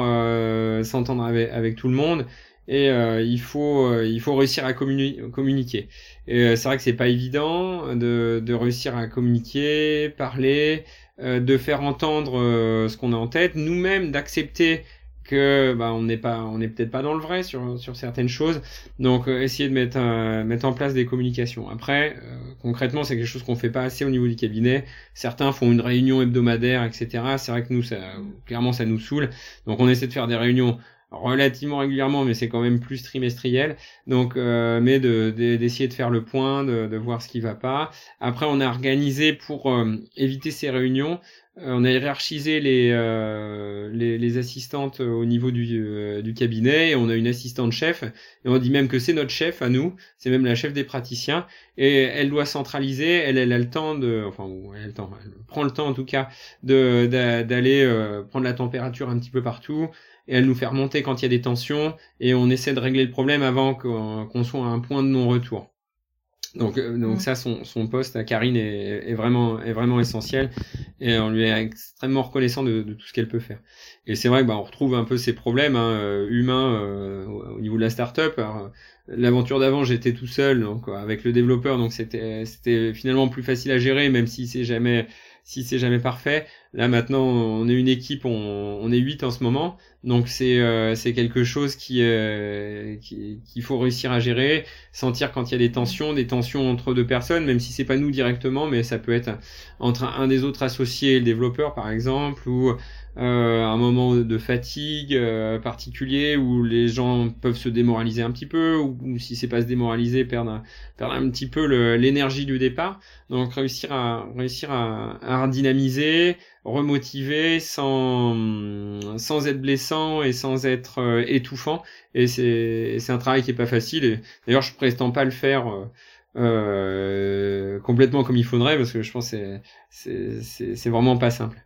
[SPEAKER 2] s'entendre avec, avec, tout le monde et il faut, il faut réussir à communiquer. Et c'est vrai que c'est pas évident de, de réussir à communiquer, parler. Euh, de faire entendre euh, ce qu'on a en tête, nous-mêmes d'accepter que bah, on n'est pas on n'est peut-être pas dans le vrai sur sur certaines choses. Donc euh, essayer de mettre mettre en place des communications. Après concrètement c'est quelque chose qu'on fait pas assez au niveau du cabinet. Certains font une réunion hebdomadaire etc c'est vrai que nous ça clairement ça nous saoule. Donc on essaie de faire des réunions relativement régulièrement, mais c'est quand même plus trimestriel. Donc, euh, mais de, d'essayer de, faire le point, de, de, voir ce qui va pas. Après, on a organisé pour euh, éviter ces réunions. Euh, on a hiérarchisé les, les, les, assistantes au niveau du, du cabinet. Et on a une assistante chef. Et on dit même que c'est notre chef à nous. C'est même la chef des praticiens. Et elle doit centraliser. Elle, elle a le temps de, enfin, elle a le temps. Elle prend le temps en tout cas de d'aller prendre la température un petit peu partout et elle nous fait remonter quand il y a des tensions et on essaie de régler le problème avant qu'on soit à un point de non-retour. Donc, euh, donc ça, son, son poste à Karine est, est, vraiment, est vraiment essentiel et on lui est extrêmement reconnaissant de, de tout ce qu'elle peut faire. Et c'est vrai que bah, on retrouve un peu ces problèmes hein, euh, humains euh, au niveau de la startup. L'aventure d'avant, j'étais tout seul, donc avec le développeur, donc c'était c'était finalement plus facile à gérer, même si c'est jamais si c'est jamais parfait. Là maintenant, on est une équipe, on, on est huit en ce moment, donc c'est euh, c'est quelque chose qui euh, qu'il faut réussir à gérer, sentir quand il y a des tensions, des tensions entre deux personnes, même si c'est pas nous directement, mais ça peut être entre un des autres associés et le développeur par exemple, ou euh, un moment de fatigue euh, particulier où les gens peuvent se démoraliser un petit peu ou, si c'est pas se démoraliser perdre un petit peu l'énergie du départ. Donc réussir à réussir à, à dynamiser remotiver sans sans être blessant et sans être euh, étouffant. Et c'est c'est un travail qui est pas facile. D'ailleurs je prétends pas le faire euh, euh complètement comme il faudrait parce que je pense que c'est c'est vraiment pas simple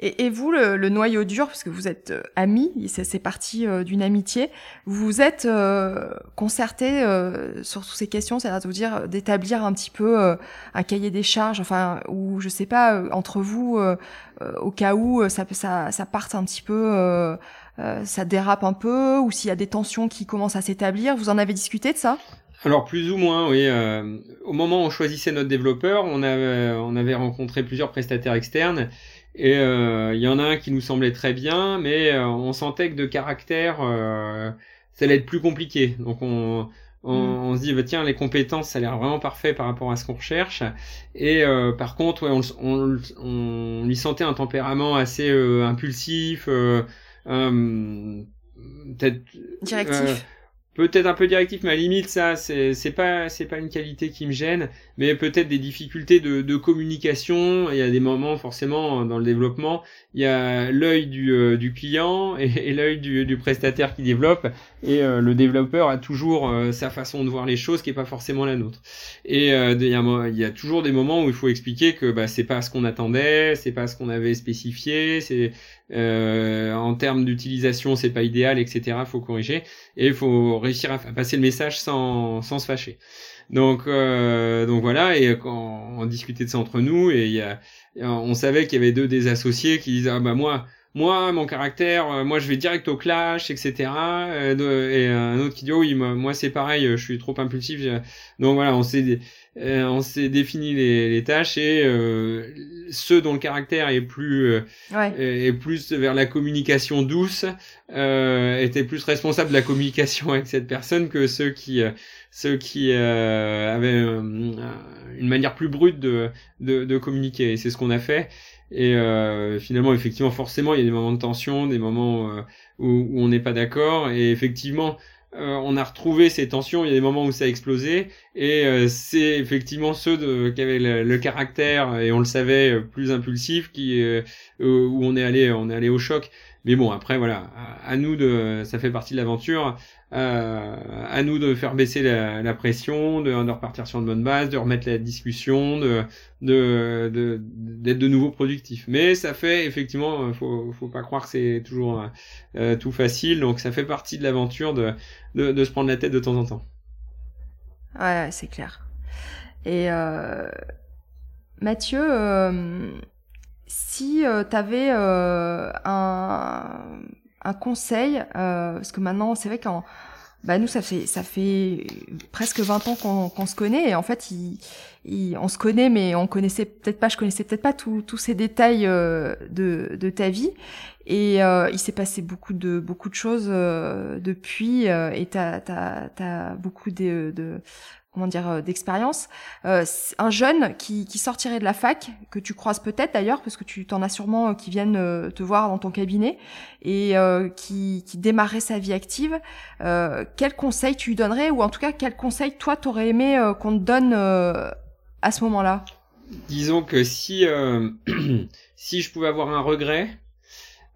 [SPEAKER 1] et, vous, le, noyau dur, parce que vous êtes euh, amis, c'est parti euh, d'une amitié, vous êtes euh, concertés euh, sur toutes ces questions, c'est-à-dire vous d'établir un petit peu un cahier des charges, enfin, ou je sais pas, entre vous, au cas où ça, ça, parte un petit peu, ça dérape un peu, ou s'il y a des tensions qui commencent à s'établir, vous en avez discuté de ça?
[SPEAKER 2] Alors plus ou moins, oui. au moment où on choisissait notre développeur, on avait rencontré plusieurs prestataires externes et euh, il y en a un qui nous semblait très bien, mais euh, on sentait que de caractère, euh, ça allait être plus compliqué. Donc on, on, mm. on se dit, bah, tiens, les compétences, ça a l'air vraiment parfait par rapport à ce qu'on recherche. Et euh, par contre, ouais, on, on, on, lui sentait un tempérament assez euh, impulsif, peut-être
[SPEAKER 1] directif
[SPEAKER 2] peut-être un peu directif, mais à limite ça c'est pas une qualité qui me gêne, mais peut-être des difficultés de communication. Il y a des moments forcément dans le développement, il y a l'œil du, euh, du client et, l'œil du, du, prestataire qui développe, et euh, le développeur a toujours euh, sa façon de voir les choses qui est pas forcément la nôtre. Et il y, a, il, y a, toujours des moments où il faut expliquer que bah, c'est pas ce qu'on attendait, c'est pas ce qu'on avait spécifié, c'est euh, en termes d'utilisation, c'est pas idéal, etc. Faut corriger et il faut réussir à passer le message sans, sans se fâcher. Donc, euh, donc voilà. Et quand on discutait de ça entre nous, et il y a, on savait qu'il y avait deux des associés qui disaient ah bah moi, moi mon caractère, euh, moi je vais direct au clash, etc. Euh, et un autre qui dit oh oui moi, c'est pareil, je suis trop impulsif. Donc voilà, on s'est euh, on s'est défini les, les, tâches et euh, ceux dont le caractère est plus euh, est plus vers la communication douce euh, étaient plus responsables de la communication avec cette personne que ceux qui ceux qui avaient une manière plus brute de de, de communiquer. Et c'est ce qu'on a fait. Et finalement, effectivement, forcément, il y a des moments de tension, des moments où, où on n'est pas d'accord. Et effectivement, euh, on a retrouvé ces tensions, il y a des moments où ça a explosé, et euh, c'est effectivement ceux qui avaient le, caractère, et on le savait, euh, plus impulsif, qui, où on est allé, on est allé au choc. Mais bon, après, voilà, à, nous de, ça fait partie de l'aventure, euh, à nous de faire baisser la, pression, de, repartir sur une bonne base, de remettre la discussion, d'être de, nouveau productif. Mais ça fait effectivement, faut, faut pas croire que c'est toujours euh, tout facile. Donc ça fait partie de l'aventure de, se prendre la tête de temps en temps.
[SPEAKER 1] Ouais, c'est clair. Et euh, Mathieu. Euh si euh, tu avais euh, un, un, conseil, euh, parce que maintenant, c'est vrai qu'en bah nous ça fait ça fait presque 20 ans qu'on se connaît et en fait on se connaît mais on connaissait peut-être pas je connaissais peut-être pas tous ces détails euh, de, de ta vie. Et euh, il s'est passé beaucoup de beaucoup de choses euh, depuis et t'as t'as beaucoup de comment dire euh, d'expérience. Euh, un jeune qui, sortirait de la fac que tu croises peut-être d'ailleurs parce que tu t'en as sûrement euh, qui viennent te voir dans ton cabinet et qui, qui démarrait sa vie active. Quel conseil tu lui donnerais ou en tout cas quel conseil toi t'aurais aimé qu'on te donne à ce moment-là?
[SPEAKER 2] Disons que si si je pouvais avoir un regret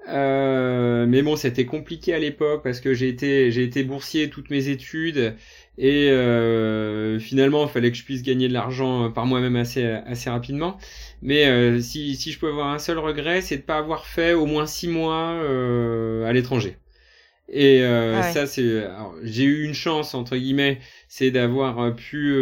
[SPEAKER 2] mais bon, c'était compliqué à l'époque parce que j'ai été j'ai été boursier toutes mes études et euh, finalement, il fallait que je puisse gagner de l'argent euh, par moi-même assez, assez rapidement. Mais euh, si, si je peux avoir un seul regret, c'est de pas avoir fait au moins six mois euh, à l'étranger. Et euh, ça, c'est, j'ai eu une chance entre guillemets, c'est d'avoir pu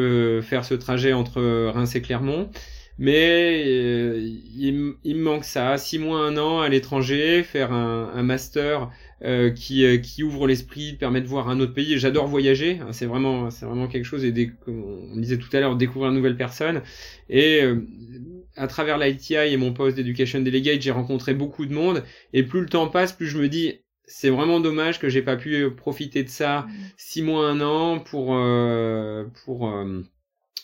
[SPEAKER 2] faire ce trajet entre Reims et Clermont. Mais il, il, me manque ça, six mois, un an à l'étranger, faire un, un master euh, qui, euh, qui ouvre l'esprit, permet de voir un autre pays. J'adore voyager, hein, c'est vraiment, c'est vraiment quelque chose. Et comme on disait tout à l'heure, découvrir une nouvelle personne. Et euh, à travers l'ITI et mon poste d'Education Delegate, j'ai rencontré beaucoup de monde. Et plus le temps passe, plus je me dis, c'est vraiment dommage que j'ai pas pu profiter de ça mmh. six mois, un an pour euh, pour euh,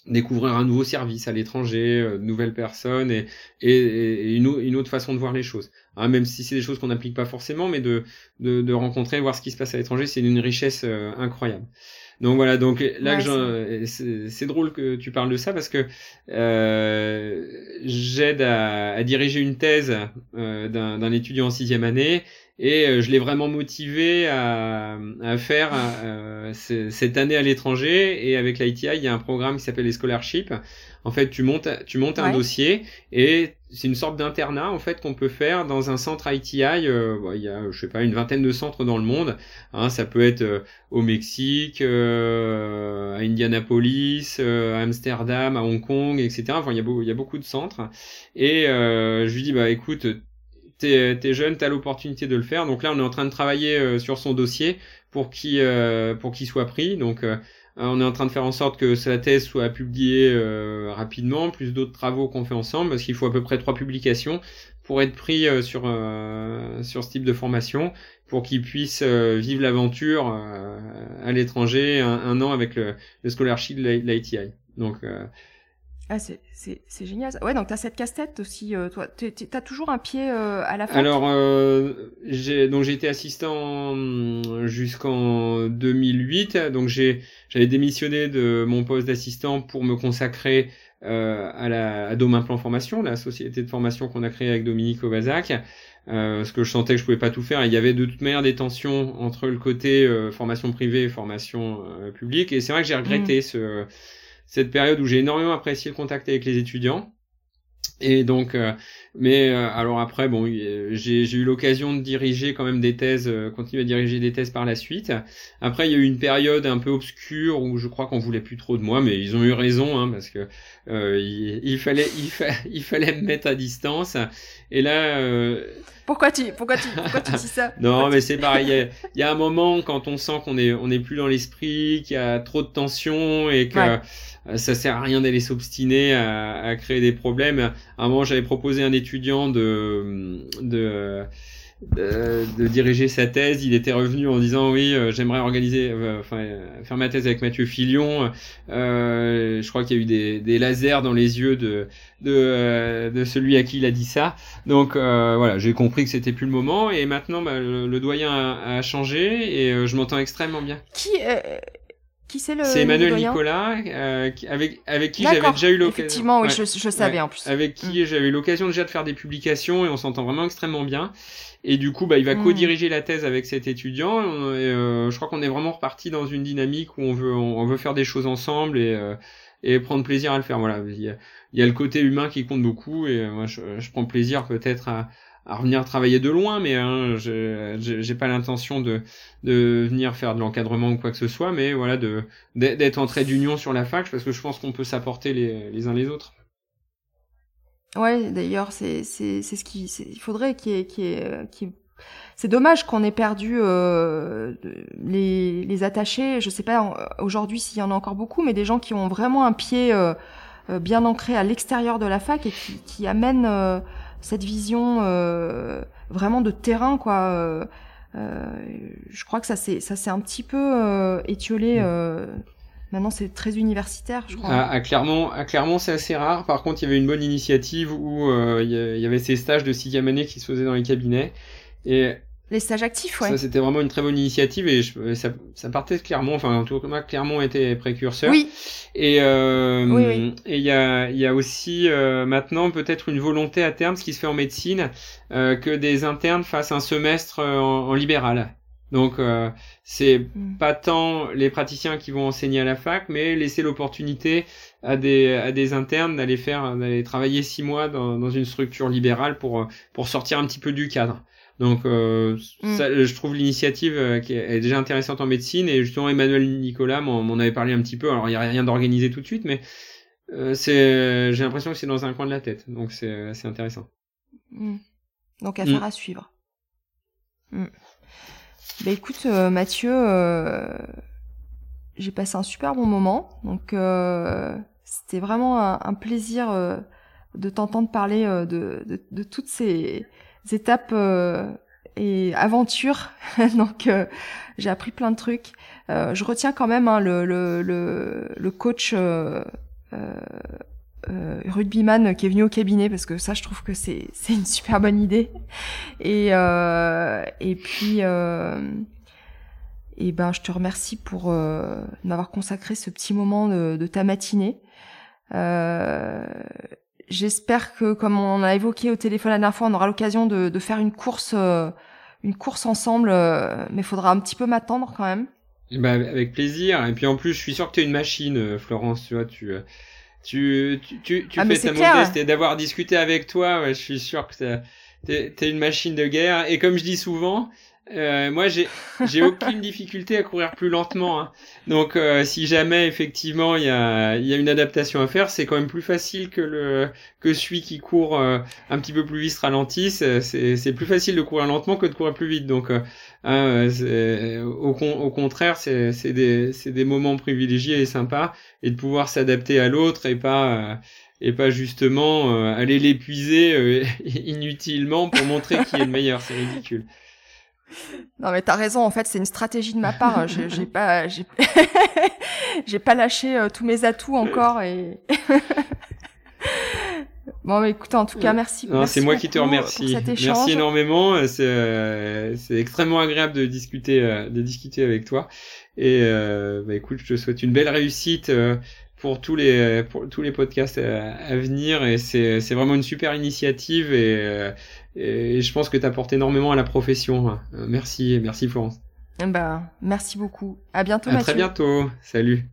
[SPEAKER 2] découvrir un nouveau service à l'étranger, euh, de nouvelles personnes et, et, une, une, autre façon de voir les choses. Hein, même si c'est des choses qu'on n'applique pas forcément, mais de, de, de, rencontrer, voir ce qui se passe à l'étranger, c'est une richesse euh, incroyable. Donc voilà, donc là c'est drôle que tu parles de ça parce que euh, j'aide à, à, diriger une thèse euh, d'un étudiant en sixième année et euh, je l'ai vraiment motivé à, à faire euh, cette année à l'étranger. Et avec l'ITI, il y a un programme qui s'appelle les scholarships. En fait, tu montes, tu montes un dossier et c'est une sorte d'internat en fait qu'on peut faire dans un centre ITI. Euh, il y a, je sais pas, une vingtaine de centres dans le monde. Hein, ça peut être euh, au Mexique, à Indianapolis, à Amsterdam, à Hong Kong, etc. Enfin, il y a, il y a beaucoup de centres. Et je lui dis, bah écoute, t'es es jeune, t'as l'opportunité de le faire. Donc là, on est en train de travailler euh, sur son dossier pour qu'il euh, pour qu'il soit pris. Donc euh, on est en train de faire en sorte que sa thèse soit publiée rapidement, plus d'autres travaux qu'on fait ensemble, parce qu'il faut à peu près trois publications pour être pris sur sur ce type de formation, pour qu'il puisse vivre l'aventure à l'étranger un, an avec le, le scholarship de l'ITI. Donc
[SPEAKER 1] ah, c'est, c'est, c'est génial. Ouais, donc t'as cette casse-tête aussi, euh, toi. T'as toujours un pied euh, à la fac
[SPEAKER 2] Alors, euh, j'ai, donc j'ai été assistant hum, jusqu'en 2008. Donc j'ai, j'avais démissionné de mon poste d'assistant pour me consacrer euh, à la à Dome Implant Formation, la société de formation qu'on a créée avec Dominique Ovazac. Euh, parce que je sentais que je pouvais pas tout faire. Il y avait de toute manière des tensions entre le côté formation privée et formation publique. Et c'est vrai que j'ai regretté mmh. ce cette période où j'ai énormément apprécié le contact avec les étudiants. Et donc, euh, mais euh, alors après, bon, j'ai eu l'occasion de diriger quand même des thèses, euh, continuer à diriger des thèses par la suite. Après, il y a eu une période un peu obscure où je crois qu'on voulait plus trop de moi, mais ils ont eu raison, hein, parce que il, il, fallait, il, il, fallait me mettre à distance. Et là,
[SPEAKER 1] pourquoi tu, pourquoi tu, pourquoi tu dis ça?
[SPEAKER 2] Non, mais c'est pareil. Il y, a, un moment quand on sent qu'on est, on est plus dans l'esprit, qu'il y a trop de tension et que euh, ça sert à rien d'aller s'obstiner à, à, créer des problèmes. À un moment, j'avais proposé à un étudiant de, de de, diriger sa thèse, il était revenu en disant oui, euh, j'aimerais organiser, euh, enfin faire ma thèse avec Mathieu Filion. Euh, je crois qu'il y a eu des, des, lasers dans les yeux de de, de celui à qui il a dit ça. Donc voilà, j'ai compris que c'était plus le moment et maintenant bah, le, doyen a, a, changé et je m'entends extrêmement bien.
[SPEAKER 1] Qui qui c'est le
[SPEAKER 2] C'est Emmanuel Nicolas, euh, avec, avec qui j'avais déjà eu l'occasion.
[SPEAKER 1] Effectivement, oui, je, je, savais en plus.
[SPEAKER 2] Avec qui mm. j'avais eu l'occasion déjà de faire des publications et on s'entend vraiment extrêmement bien. Et du coup, bah, il va mm. co-diriger la thèse avec cet étudiant. Et, euh, je crois qu'on est vraiment reparti dans une dynamique où on veut, on, veut faire des choses ensemble et, euh, et prendre plaisir à le faire. Voilà, il y, a, il y a le côté humain qui compte beaucoup et moi, je, je prends plaisir peut-être à à revenir travailler de loin, mais hein, j'ai pas l'intention de, de venir faire de l'encadrement ou quoi que ce soit, mais voilà, de d'être en trait d'union sur la fac, parce que je pense qu'on peut s'apporter les, les uns les autres.
[SPEAKER 1] Ouais, d'ailleurs, c'est c'est c'est ce qui il faudrait qu'il y ait, qu'il ait, c'est dommage qu'on ait perdu euh, les, les attachés. Je sais pas aujourd'hui s'il y en a encore beaucoup, mais des gens qui ont vraiment un pied euh, euh bien ancré à l'extérieur de la fac et qui, qui amènent euh, cette vision euh, vraiment de terrain, quoi. Euh, euh, je crois que ça s'est ça s'est un petit peu étiolé. Mm. Maintenant, c'est très universitaire, je crois.
[SPEAKER 2] À, Clermont, à Clermont, c'est assez rare. Par contre, il y avait une bonne initiative où il y avait ces stages de sixième année qui se faisaient dans les cabinets. Et
[SPEAKER 1] les stages actifs, ouais.
[SPEAKER 2] Ça, c'était vraiment une très bonne initiative et je, ça, ça partait de Clermont. Enfin, en tout cas, Clermont était précurseur.
[SPEAKER 1] Oui.
[SPEAKER 2] Et euh, et il y a, y a aussi euh, maintenant peut-être une volonté à terme, ce qui se fait en médecine, euh, que des internes fassent un semestre euh, en, libéral. Donc euh, c'est mm. pas tant les praticiens qui vont enseigner à la fac, mais laisser l'opportunité à des à des internes d'aller faire d'aller travailler six mois dans, dans une structure libérale pour pour sortir un petit peu du cadre. Donc, euh, mm. ça, je trouve l'initiative euh, qui est, déjà intéressante en médecine et justement Emmanuel Nicolas m'en avait parlé un petit peu. Alors, il n'y a rien d'organisé tout de suite, mais euh, c'est, j'ai l'impression que c'est dans un coin de la tête. Donc, c'est c'est intéressant.
[SPEAKER 1] Mm. Donc, affaire mm. à suivre. Bah écoute, Mathieu, euh, j'ai passé un super bon moment. Donc, c'était vraiment un, un plaisir de t'entendre parler de, de, de, toutes ces étapes et aventures. Donc j'ai appris plein de trucs. je retiens quand même hein, le, le, le, le, coach euh, rugbyman qui est venu au cabinet parce que ça je trouve que c'est c'est une super bonne idée et euh, et puis euh, et ben je te remercie pour euh, m'avoir consacré ce petit moment de, de ta matinée euh, j'espère que comme on a évoqué au téléphone la dernière fois on aura l'occasion de, de faire une course euh, une course ensemble mais il faudra un petit peu m'attendre quand même.
[SPEAKER 2] Bah, avec plaisir. Et puis en plus je suis sûr que tu es une machine Florence tu vois tu tu, tu, tu, ah, fais ta modeste et d'avoir discuté avec toi, je suis sûr que t'es es une machine de guerre. Et comme je dis souvent, euh, moi j'ai j'ai aucune difficulté à courir plus lentement. Hein. Donc euh, si jamais effectivement il y a il y a une adaptation à faire, c'est quand même plus facile que le que celui qui court euh, un petit peu plus vite ralentisse. C'est c'est plus facile de courir lentement que de courir plus vite. Donc Hein, au, au, contraire, c'est des, des, moments privilégiés et sympas, et de pouvoir s'adapter à l'autre et pas et pas justement euh, aller l'épuiser euh, inutilement pour montrer qui est le meilleur. C'est ridicule.
[SPEAKER 1] Non mais t'as raison. En fait, c'est une stratégie de ma part. J'ai pas j'ai pas lâché euh, tous mes atouts encore et Bon, bah, écoute, en tout cas, merci.
[SPEAKER 2] c'est moi qui te remercie. Merci énormément. C'est extrêmement agréable de discuter, euh, de discuter avec toi. Et euh, bah, écoute, je te souhaite une belle réussite euh, pour tous les pour tous les podcasts à, venir. Et c'est vraiment une super initiative et, et je pense que tu apportes énormément à la profession. Merci, merci Florence.
[SPEAKER 1] Bah, merci beaucoup. À bientôt.
[SPEAKER 2] À très bientôt. Salut.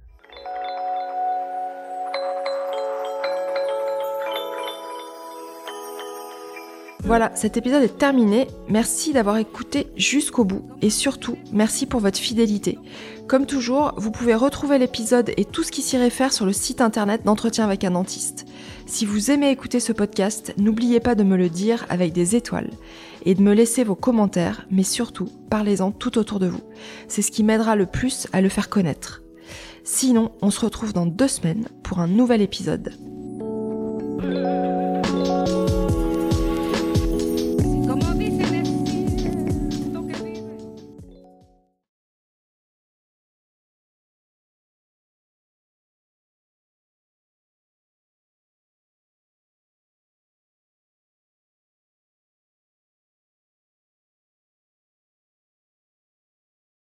[SPEAKER 1] Voilà, cet épisode est terminé. Merci d'avoir écouté jusqu'au bout et surtout, merci pour votre fidélité. Comme toujours, vous pouvez retrouver l'épisode et tout ce qui s'y réfère sur le site internet d'entretien avec un dentiste. Si vous aimez écouter ce podcast, n'oubliez pas de me le dire avec des étoiles et de me laisser vos commentaires, mais surtout, parlez-en tout autour de vous. C'est ce qui m'aidera le plus à le faire connaître. Sinon, on se retrouve dans deux semaines pour un nouvel épisode.